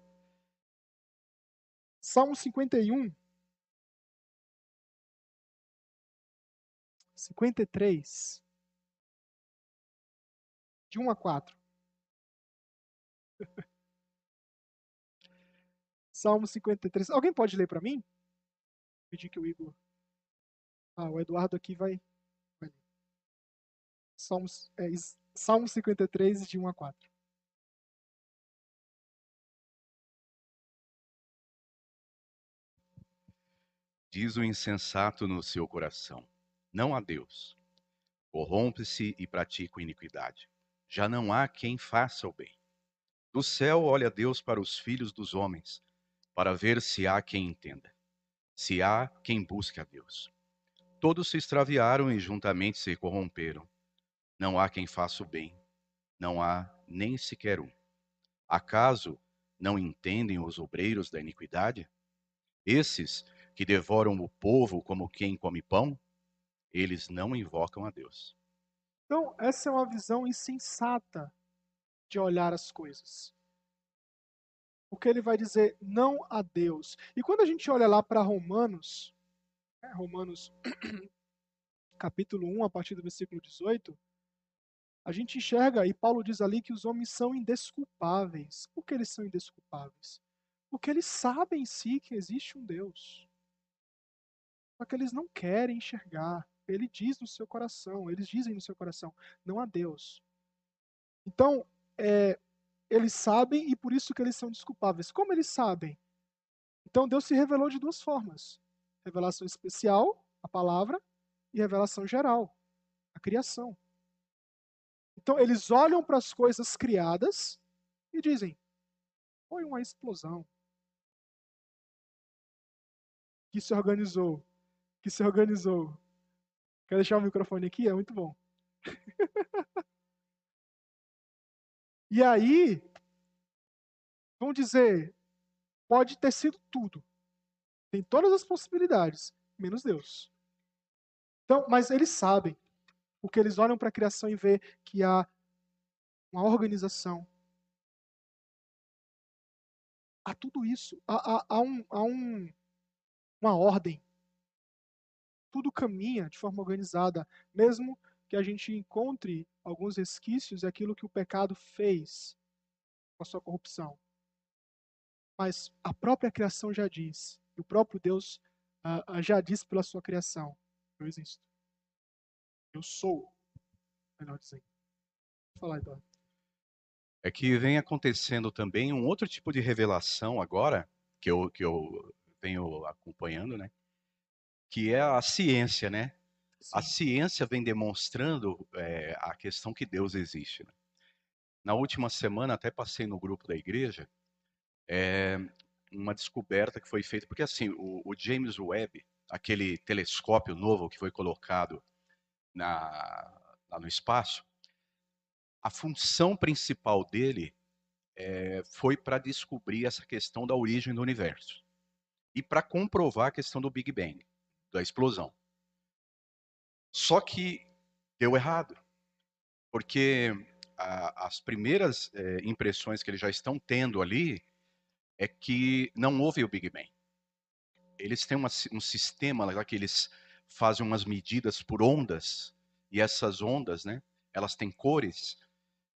Salmo 51. 53 de 1 a 4. Salmo 53. Alguém pode ler para mim? Pedir que o Igor. Ah, o Eduardo aqui vai. Salmos, é, Salmo 53, de 1 a 4. Diz o insensato no seu coração: Não há Deus. Corrompe-se e pratica iniquidade já não há quem faça o bem. Do céu olha Deus para os filhos dos homens, para ver se há quem entenda, se há quem busque a Deus. Todos se extraviaram e juntamente se corromperam. Não há quem faça o bem, não há nem sequer um. Acaso não entendem os obreiros da iniquidade? Esses que devoram o povo como quem come pão, eles não invocam a Deus. Então, essa é uma visão insensata de olhar as coisas. Porque ele vai dizer não a Deus. E quando a gente olha lá para Romanos, né, Romanos capítulo 1, a partir do versículo 18, a gente enxerga, e Paulo diz ali que os homens são indesculpáveis. Por que eles são indesculpáveis? Porque eles sabem em si que existe um Deus. Só que eles não querem enxergar. Ele diz no seu coração, eles dizem no seu coração, não há Deus. Então, é, eles sabem e por isso que eles são desculpáveis. Como eles sabem? Então Deus se revelou de duas formas: revelação especial, a palavra, e revelação geral, a criação. Então eles olham para as coisas criadas e dizem: foi uma explosão que se organizou, que se organizou. Quer deixar o microfone aqui? É muito bom. e aí, vão dizer, pode ter sido tudo. Tem todas as possibilidades, menos Deus. Então, mas eles sabem, porque eles olham para a criação e vê que há uma organização. Há tudo isso, há, há, há, um, há um, uma ordem. Tudo caminha de forma organizada, mesmo que a gente encontre alguns resquícios daquilo que o pecado fez com a sua corrupção. Mas a própria criação já diz, o próprio Deus uh, já disse pela sua criação: Eu existo. Eu sou. Melhor dizendo. Vou falar, Eduardo. É que vem acontecendo também um outro tipo de revelação agora, que eu, que eu venho acompanhando, né? Que é a ciência, né? Sim. A ciência vem demonstrando é, a questão que Deus existe. Né? Na última semana, até passei no grupo da igreja, é uma descoberta que foi feita, porque assim, o, o James Webb, aquele telescópio novo que foi colocado na, lá no espaço, a função principal dele é, foi para descobrir essa questão da origem do universo e para comprovar a questão do Big Bang, da explosão. Só que deu errado, porque a, as primeiras é, impressões que eles já estão tendo ali é que não houve o Big Bang. Eles têm uma, um sistema lá que eles fazem umas medidas por ondas, e essas ondas, né, elas têm cores,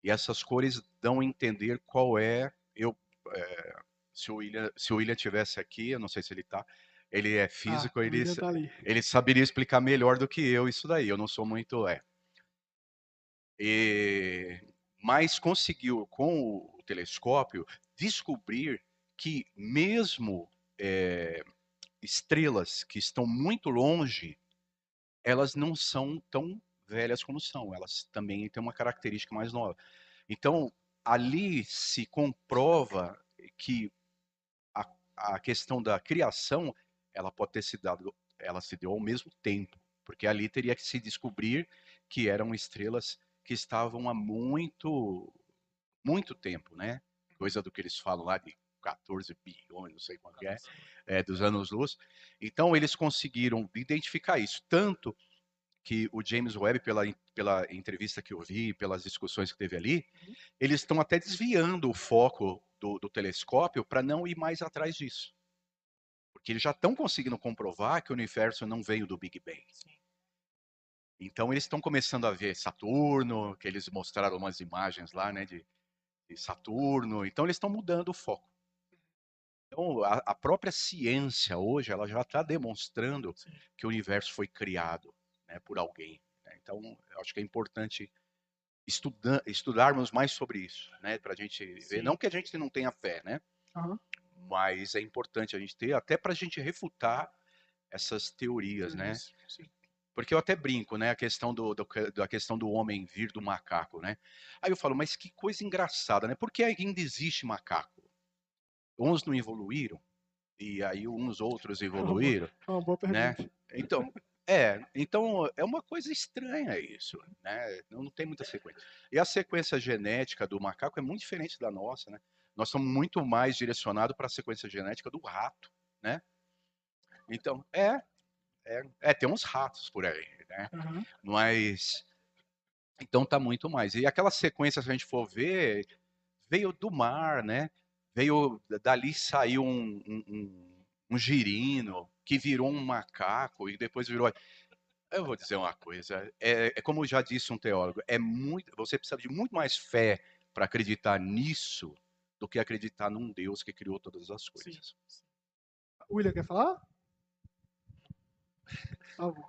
e essas cores dão a entender qual é. Eu, é, se, o William, se o William tivesse aqui, eu não sei se ele está, ele é físico, ah, ele, tá ele saberia explicar melhor do que eu isso daí. Eu não sou muito. É. E, mas conseguiu, com o telescópio, descobrir que mesmo é, estrelas que estão muito longe, elas não são tão velhas como são, elas também têm uma característica mais nova. Então, ali se comprova que a, a questão da criação, ela pode ter se dado, ela se deu ao mesmo tempo, porque ali teria que se descobrir que eram estrelas que estavam há muito, muito tempo, né? Coisa do que eles falam lá de 14 bilhões, não sei quanto é, é, dos anos-luz. Então, eles conseguiram identificar isso. Tanto que o James Webb, pela, pela entrevista que eu vi, pelas discussões que teve ali, uhum. eles estão até desviando o foco do, do telescópio para não ir mais atrás disso. Porque eles já estão conseguindo comprovar que o universo não veio do Big Bang. Então eles estão começando a ver Saturno, que eles mostraram umas imagens lá, né, de, de Saturno. Então eles estão mudando o foco. Então, a, a própria ciência hoje, ela já está demonstrando Sim. que o universo foi criado né, por alguém. Né? Então, eu acho que é importante estudar, estudarmos mais sobre isso, né, para a gente Sim. ver. Não que a gente não tenha fé, né? Uhum. Mas é importante a gente ter, até para a gente refutar essas teorias, né? Sim. Porque eu até brinco, né? A questão do, do, da questão do homem vir do macaco, né? Aí eu falo, mas que coisa engraçada, né? Por que ainda existe macaco? uns não evoluíram e aí uns outros evoluíram, é uma boa né? Então, é, então é uma coisa estranha isso, né? Não, não tem muita sequência. E a sequência genética do macaco é muito diferente da nossa, né? Nós somos muito mais direcionados para a sequência genética do rato, né? Então, é, é, é, tem uns ratos por aí, né? Uhum. Mas, então tá muito mais. E aquela sequência, se a gente for ver, veio do mar, né? veio dali saiu um, um, um, girino que virou um macaco e depois virou. Eu vou dizer uma coisa, é, é como já disse um teólogo, é muito, você precisa de muito mais fé para acreditar nisso do que acreditar num Deus que criou todas as coisas. Sim. William quer falar? Tá bom.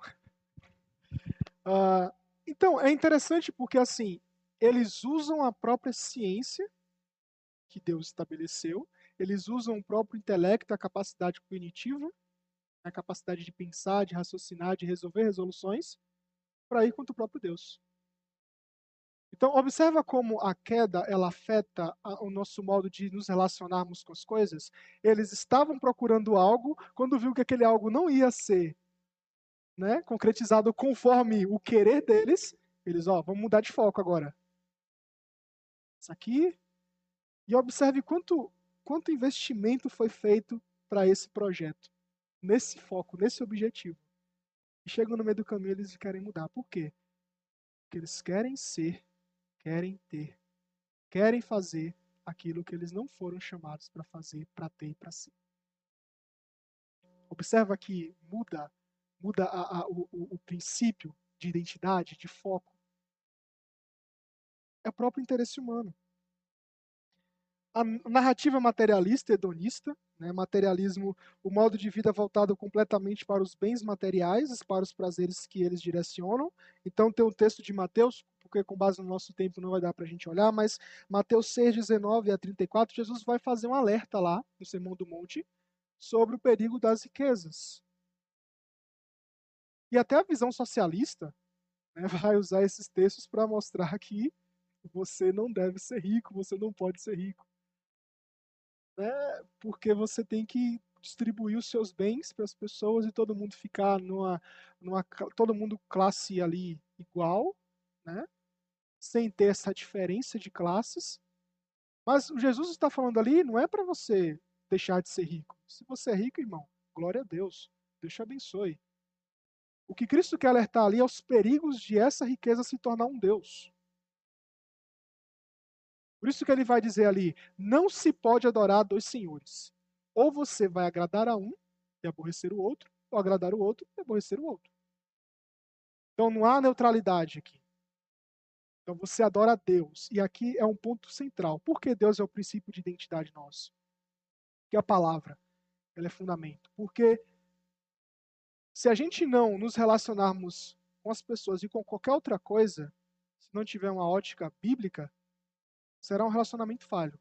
Uh, então, é interessante porque, assim, eles usam a própria ciência que Deus estabeleceu, eles usam o próprio intelecto, a capacidade cognitiva, a capacidade de pensar, de raciocinar, de resolver resoluções, para ir contra o próprio Deus. Então, observa como a queda ela afeta a, o nosso modo de nos relacionarmos com as coisas. Eles estavam procurando algo, quando viu que aquele algo não ia ser né, concretizado conforme o querer deles, eles, ó, vamos mudar de foco agora. Isso aqui. E observe quanto, quanto investimento foi feito para esse projeto, nesse foco, nesse objetivo. E chegam no meio do caminho eles querem mudar. Por quê? Porque eles querem ser querem ter, querem fazer aquilo que eles não foram chamados para fazer, para ter e para ser. Observa que muda, muda a, a, o, o princípio de identidade, de foco. É o próprio interesse humano. A narrativa materialista, hedonista, né, materialismo, o modo de vida voltado completamente para os bens materiais, para os prazeres que eles direcionam. Então tem um texto de Mateus, porque com base no nosso tempo não vai dar para a gente olhar, mas Mateus 6, 19 a 34, Jesus vai fazer um alerta lá no Sermão do Monte sobre o perigo das riquezas. E até a visão socialista né, vai usar esses textos para mostrar que você não deve ser rico, você não pode ser rico. Né, porque você tem que distribuir os seus bens para as pessoas e todo mundo ficar numa, numa todo mundo classe ali igual, né? sem ter essa diferença de classes. Mas o Jesus está falando ali não é para você deixar de ser rico. Se você é rico, irmão, glória a Deus. Deus te abençoe. O que Cristo quer alertar ali é os perigos de essa riqueza se tornar um Deus. Por isso que ele vai dizer ali: não se pode adorar dois senhores. Ou você vai agradar a um e aborrecer o outro, ou agradar o outro e aborrecer o outro. Então não há neutralidade aqui. Então você adora a Deus. E aqui é um ponto central. Por que Deus é o princípio de identidade nosso? Que a palavra ela é fundamento. Porque se a gente não nos relacionarmos com as pessoas e com qualquer outra coisa, se não tiver uma ótica bíblica, será um relacionamento falho.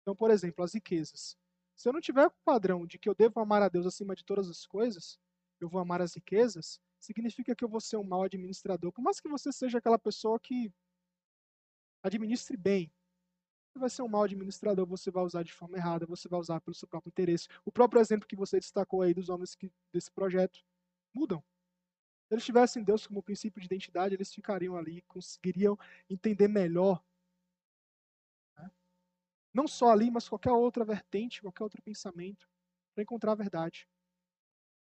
Então, por exemplo, as riquezas. Se eu não tiver o padrão de que eu devo amar a Deus acima de todas as coisas, eu vou amar as riquezas, significa que eu vou ser um mau administrador. Por mais que você seja aquela pessoa que administre bem, você vai ser um mau administrador, você vai usar de forma errada, você vai usar pelo seu próprio interesse. O próprio exemplo que você destacou aí dos homens que, desse projeto mudam. Eles tivessem Deus como princípio de identidade, eles ficariam ali, conseguiriam entender melhor. Né? Não só ali, mas qualquer outra vertente, qualquer outro pensamento, para encontrar a verdade.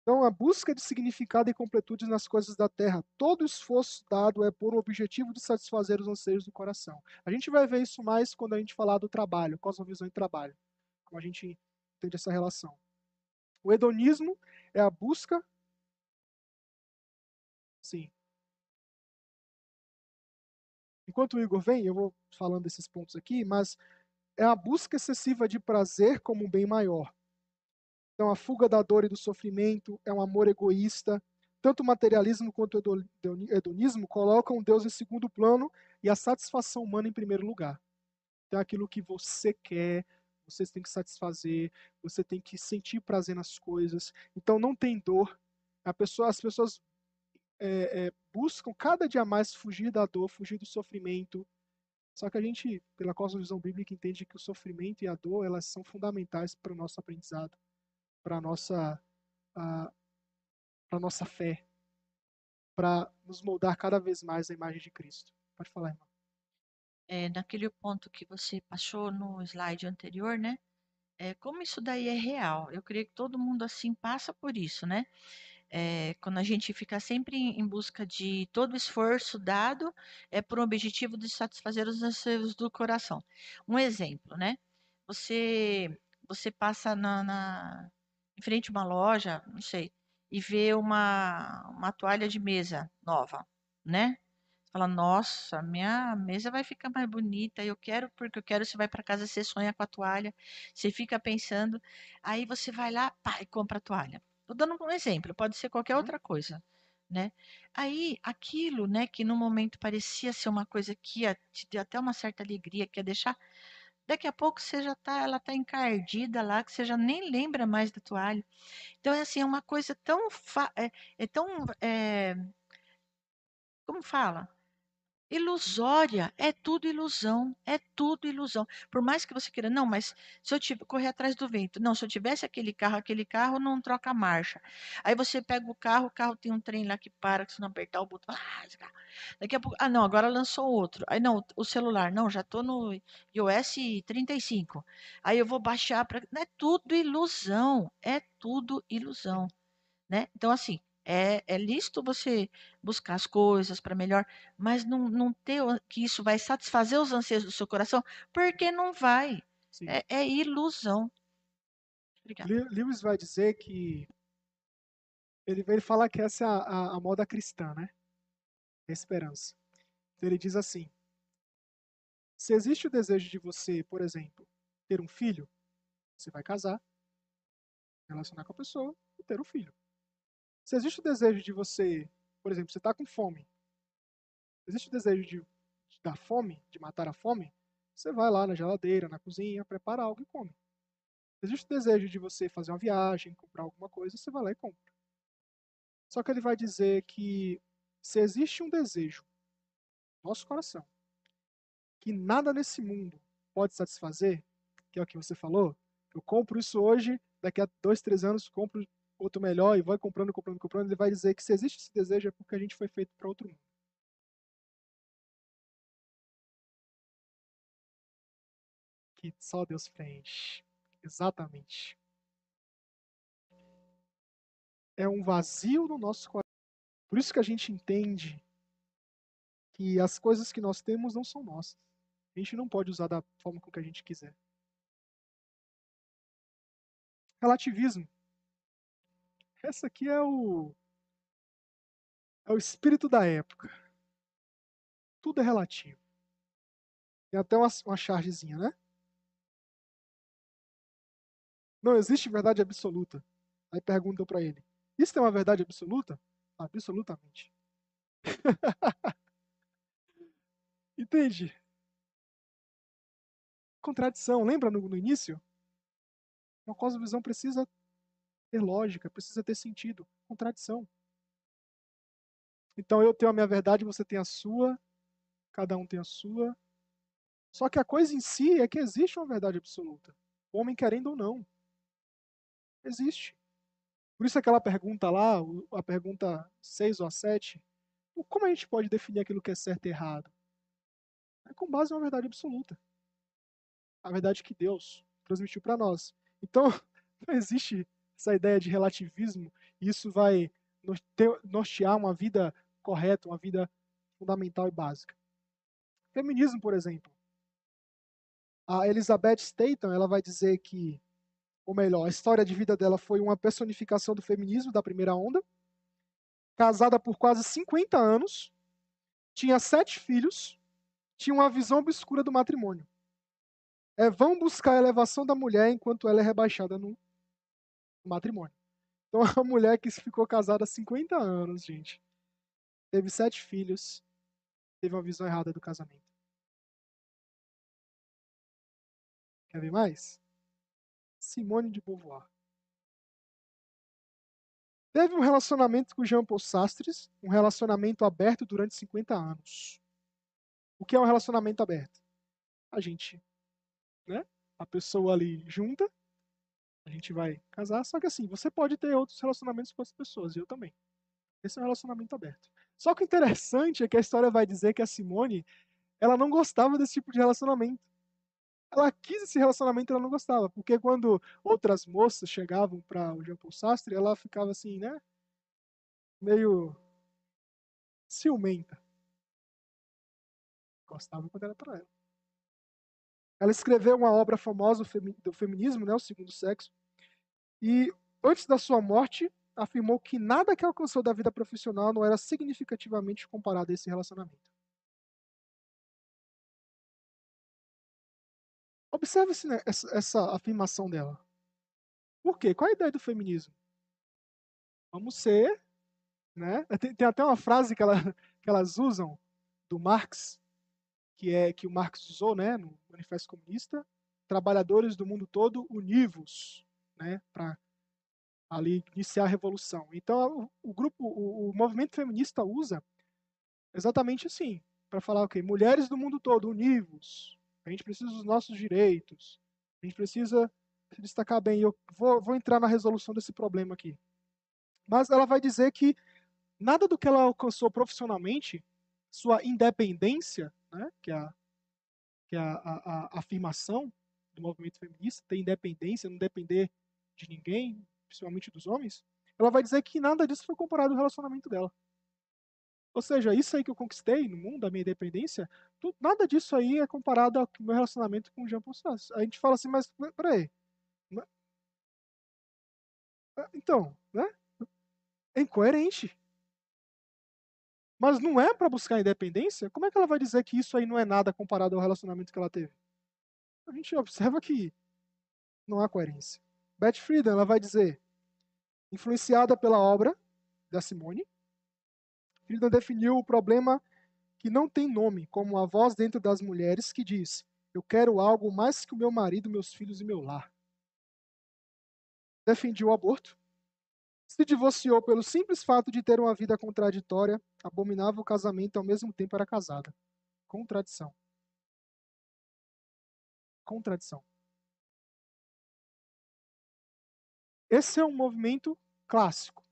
Então, a busca de significado e completude nas coisas da terra, todo esforço dado é por um objetivo de satisfazer os anseios do coração. A gente vai ver isso mais quando a gente falar do trabalho, cosmovisão e trabalho, como a gente entende essa relação. O hedonismo é a busca. Sim. Enquanto o Igor vem, eu vou falando desses pontos aqui, mas é a busca excessiva de prazer como um bem maior. Então, a fuga da dor e do sofrimento é um amor egoísta. Tanto o materialismo quanto o hedonismo colocam Deus em segundo plano e a satisfação humana em primeiro lugar. Então, aquilo que você quer, você tem que satisfazer, você tem que sentir prazer nas coisas. Então, não tem dor. Pessoa, as pessoas é, é, buscam cada dia mais fugir da dor, fugir do sofrimento. Só que a gente, pela cosmovisão bíblica, entende que o sofrimento e a dor elas são fundamentais para o nosso aprendizado para a nossa, para nossa fé, para nos moldar cada vez mais à imagem de Cristo. Pode falar, irmão. É, naquele ponto que você passou no slide anterior, né? É, como isso daí é real? Eu creio que todo mundo assim passa por isso, né? É, quando a gente fica sempre em busca de todo esforço dado é por um objetivo de satisfazer os anseios do coração. Um exemplo, né? Você você passa na, na em frente a uma loja, não sei, e vê uma, uma toalha de mesa nova, né? Fala, nossa, minha mesa vai ficar mais bonita, eu quero, porque eu quero, você vai para casa, você sonha com a toalha, você fica pensando, aí você vai lá, pá, e compra a toalha. Tô dando um exemplo, pode ser qualquer Uhum. outra coisa, né. Aí, aquilo, né, que no momento parecia ser uma coisa que ia te ter até uma certa alegria, que ia deixar daqui a pouco você já tá ela tá encardida lá, que você já nem lembra mais da toalha. Então é assim, é uma coisa tão é é tão, eh como fala? Ilusória, é tudo ilusão, é tudo ilusão. Por mais que você queira, não, mas se eu tive correr atrás do vento, não, se eu tivesse aquele carro, aquele carro não troca marcha. Aí você pega o carro, o carro tem um trem lá que para, que se não apertar o botão, ah, daqui a pouco, ah, não, agora lançou outro. Aí não, o celular, não, já estou no iOS 35. Aí eu vou baixar para, é tudo ilusão, é tudo ilusão, né? Então assim, é, é lícito você buscar as coisas para melhor, mas não, não ter que isso vai satisfazer os anseios do seu coração, porque não vai. É, é ilusão. Obrigada. Le- Lewis vai dizer que ele vai falar que essa é a, a, a moda cristã, né? A esperança. Então ele diz assim: se existe o desejo de você, por exemplo, ter um filho, você vai casar, relacionar com a pessoa e ter um filho. Se existe o desejo de você, por exemplo, você está com fome, existe o desejo de, de dar fome, de matar a fome, você vai lá na geladeira, na cozinha, prepara algo e come. Se existe o desejo de você fazer uma viagem, comprar alguma coisa, você vai lá e compra. Só que ele vai dizer que se existe um desejo no nosso coração que nada nesse mundo pode satisfazer, que é o que você falou, eu compro isso hoje, daqui a dois, três anos compro outro melhor e vai comprando, comprando, comprando, ele vai dizer que se existe esse desejo é porque a gente foi feito para outro mundo. Que só Deus preenche. Exatamente. É um vazio no nosso coração. Por isso que a gente entende que as coisas que nós temos não são nossas. A gente não pode usar da forma com que a gente quiser. Relativismo. Essa aqui é o é o espírito da época. Tudo é relativo. Tem até uma, uma chargezinha, né? Não existe verdade absoluta. Aí perguntam para ele: Isso é uma verdade absoluta? Absolutamente. Entende? Contradição. Lembra no, no início? Uma cosmovisão precisa ter lógica, precisa ter sentido. Contradição. Então eu tenho a minha verdade, você tem a sua, cada um tem a sua. Só que a coisa em si é que existe uma verdade absoluta. O homem querendo ou não. Existe. Por isso aquela pergunta lá, a pergunta 6 ou a 7, o- como a gente pode definir aquilo que é certo e errado? É com base em uma verdade absoluta. A verdade que Deus transmitiu para nós. Então, não existe essa ideia de relativismo, isso vai norte- nortear uma vida correta, uma vida fundamental e básica. Feminismo, por exemplo. A Elizabeth Staton, ela vai dizer que, ou melhor, a história de vida dela foi uma personificação do feminismo da primeira onda. Casada por quase 50 anos, tinha sete filhos, tinha uma visão obscura do matrimônio. É vão buscar a elevação da mulher enquanto ela é rebaixada no matrimônio. Então, a mulher que ficou casada há 50 anos, gente, teve sete filhos, teve uma visão errada do casamento. Quer ver mais? Simone de Beauvoir. Teve um relacionamento com Jean Paul Sastres, um relacionamento aberto durante 50 anos. O que é um relacionamento aberto? A gente, né? A pessoa ali junta, a gente vai casar, só que assim, você pode ter outros relacionamentos com outras pessoas, e eu também. Esse é um relacionamento aberto. Só que o interessante é que a história vai dizer que a Simone, ela não gostava desse tipo de relacionamento. Ela quis esse relacionamento, ela não gostava, porque quando outras moças chegavam para o Jean Paul Sastre, ela ficava assim, né? Meio ciumenta. Gostava quando era para ela. Ela escreveu uma obra famosa do feminismo, né, o Segundo Sexo, e antes da sua morte, afirmou que nada que alcançou da vida profissional não era significativamente comparado a esse relacionamento. Observe né, essa, afirmação dela. Por quê? Qual a ideia do feminismo? Vamos ser, né? Tem, tem até uma frase que, ela, que elas usam do Marx, que é que o Marx usou, né, no Manifesto Comunista, trabalhadores do mundo todo univos, né, para ali iniciar a revolução. Então o, o grupo, o, o, movimento feminista usa exatamente assim, para falar o okay, mulheres do mundo todo univos. A gente precisa dos nossos direitos. A gente precisa se destacar bem. Eu vou, vou entrar na resolução desse problema aqui. Mas ela vai dizer que nada do que ela alcançou profissionalmente, sua independência, né, que é, a, que é a, a, a afirmação do movimento feminista, ter independência, não depender de ninguém, principalmente dos homens, ela vai dizer que nada disso foi comparado ao relacionamento dela. Ou seja, isso aí que eu conquistei no mundo, a minha independência, tudo, nada disso aí é comparado ao meu relacionamento com o Jean Paul Sartre. A gente fala assim, mas peraí. Então, né? É incoerente. Mas não é para buscar independência? Como é que ela vai dizer que isso aí não é nada comparado ao relacionamento que ela teve? A gente observa que não há coerência. Beth Friedan, ela vai dizer, influenciada pela obra da Simone, Friedan definiu o problema que não tem nome, como a voz dentro das mulheres que diz: Eu quero algo mais que o meu marido, meus filhos e meu lar. Defendia o aborto. Se divorciou pelo simples fato de ter uma vida contraditória, abominava o casamento e ao mesmo tempo era casada. Contradição. Contradição. Esse é um movimento clássico.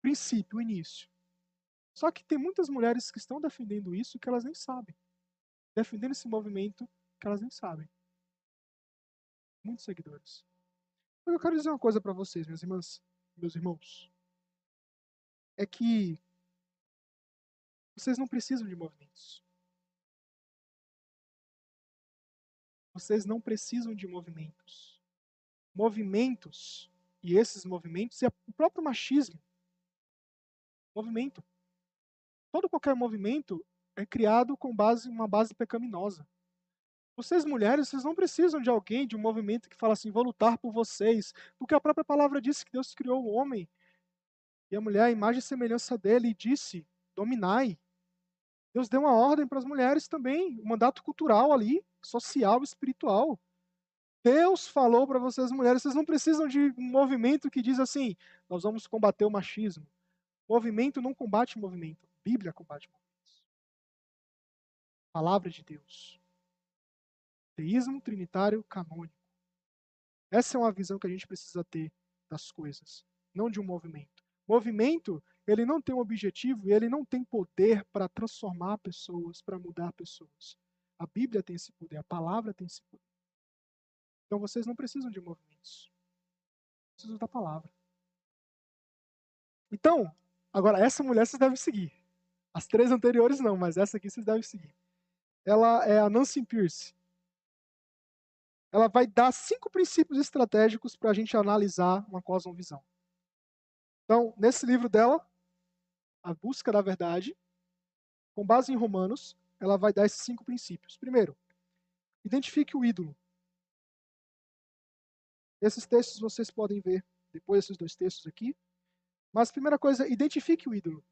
Princípio, início. Só que tem muitas mulheres que estão defendendo isso que elas nem sabem. Defendendo esse movimento que elas nem sabem. Muitos seguidores. Eu quero dizer uma coisa para vocês, minhas irmãs, meus irmãos. É que vocês não precisam de movimentos. Vocês não precisam de movimentos. Movimentos, e esses movimentos, e o próprio machismo. Movimento. Todo qualquer movimento é criado com base uma base pecaminosa. Vocês mulheres, vocês não precisam de alguém, de um movimento que fala assim, vou lutar por vocês, porque a própria palavra disse que Deus criou o homem e a mulher, a imagem e semelhança dele, e disse, dominai. Deus deu uma ordem para as mulheres também, um mandato cultural ali, social, espiritual. Deus falou para vocês mulheres, vocês não precisam de um movimento que diz assim, nós vamos combater o machismo. Movimento não combate movimento. Bíblia combate movimentos. Palavra de Deus. Teísmo trinitário canônico. Essa é uma visão que a gente precisa ter das coisas, não de um movimento. Movimento, ele não tem um objetivo e ele não tem poder para transformar pessoas, para mudar pessoas. A Bíblia tem esse poder, a palavra tem esse poder. Então vocês não precisam de movimentos. Precisam da palavra. Então, agora essa mulher vocês devem seguir. As três anteriores não, mas essa aqui vocês devem seguir. Ela é a Nancy Pierce. Ela vai dar cinco princípios estratégicos para a gente analisar uma cosmovisão. Então, nesse livro dela, A Busca da Verdade, com base em Romanos, ela vai dar esses cinco princípios. Primeiro, identifique o ídolo. Esses textos vocês podem ver depois desses dois textos aqui. Mas primeira coisa, identifique o ídolo.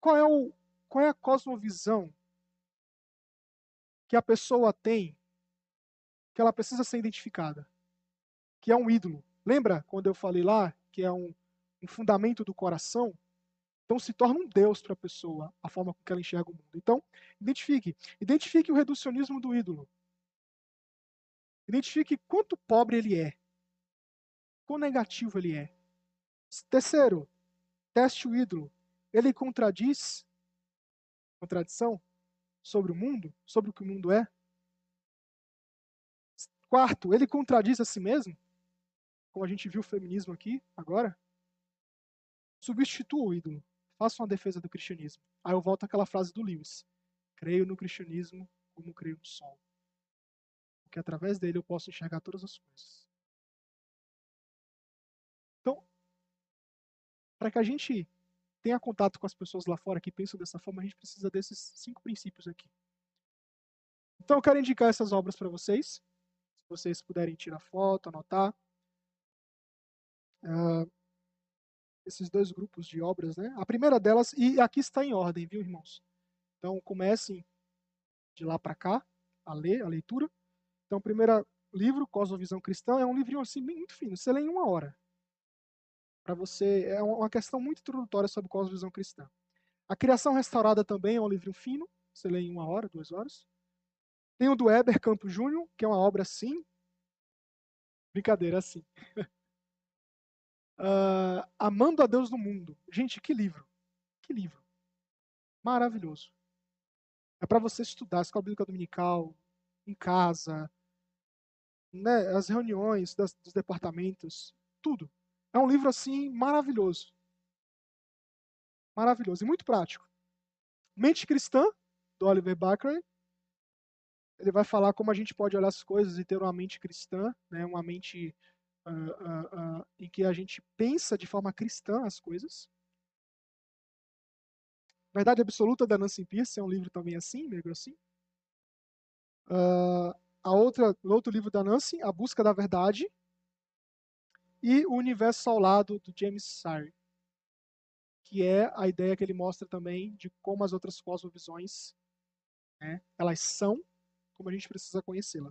Qual é, o, qual é a cosmovisão que a pessoa tem que ela precisa ser identificada? Que é um ídolo. Lembra quando eu falei lá que é um, um fundamento do coração? Então se torna um Deus para a pessoa, a forma com que ela enxerga o mundo. Então, identifique. Identifique o reducionismo do ídolo. Identifique quanto pobre ele é. Quão negativo ele é. Terceiro, teste o ídolo ele contradiz contradição sobre o mundo, sobre o que o mundo é. Quarto, ele contradiz a si mesmo, como a gente viu o feminismo aqui agora. Substitua o ídolo, faça uma defesa do cristianismo. Aí eu volto àquela frase do Lewis: creio no cristianismo como creio no sol. Porque através dele eu posso enxergar todas as coisas. Então, para que a gente tenha contato com as pessoas lá fora que pensam dessa forma, a gente precisa desses cinco princípios aqui. Então eu quero indicar essas obras para vocês. Vocês puderem tirar foto, anotar. Uh, esses dois grupos de obras, né? A primeira delas, e aqui está em ordem, viu, irmãos? Então, comecem de lá para cá a ler, a leitura. Então, o primeiro livro, Cosmovisão Cristã, é um livrinho assim muito fino, você lê em uma hora. Para você, é uma questão muito introdutória sobre Cosmovisão Cristã. A Criação Restaurada também é um livro fino, você lê em uma hora, duas horas. Tem o do Eber Campos Júnior, que é uma obra assim. Brincadeira, assim. uh, Amando a Deus no Mundo. Gente, que livro. Que livro. Maravilhoso. É para você estudar, escola bíblica dominical, em casa, né, as reuniões das, dos departamentos, tudo. É um livro assim maravilhoso. Maravilhoso e muito prático. Mente Cristã, do Oliver Barclay. Ele vai falar como a gente pode olhar as coisas e ter uma mente cristã, né, uma mente uh, uh, uh, em que a gente pensa de forma cristã as coisas. Verdade Absoluta da Nancy Pierce é um livro também assim, meio assim. A outra, outro livro da Nancy, A Busca da Verdade. E O Universo ao Lado, do James Sire. Que é a ideia que ele mostra também de como as outras cosmovisões né, elas são, como a gente precisa conhecê-las.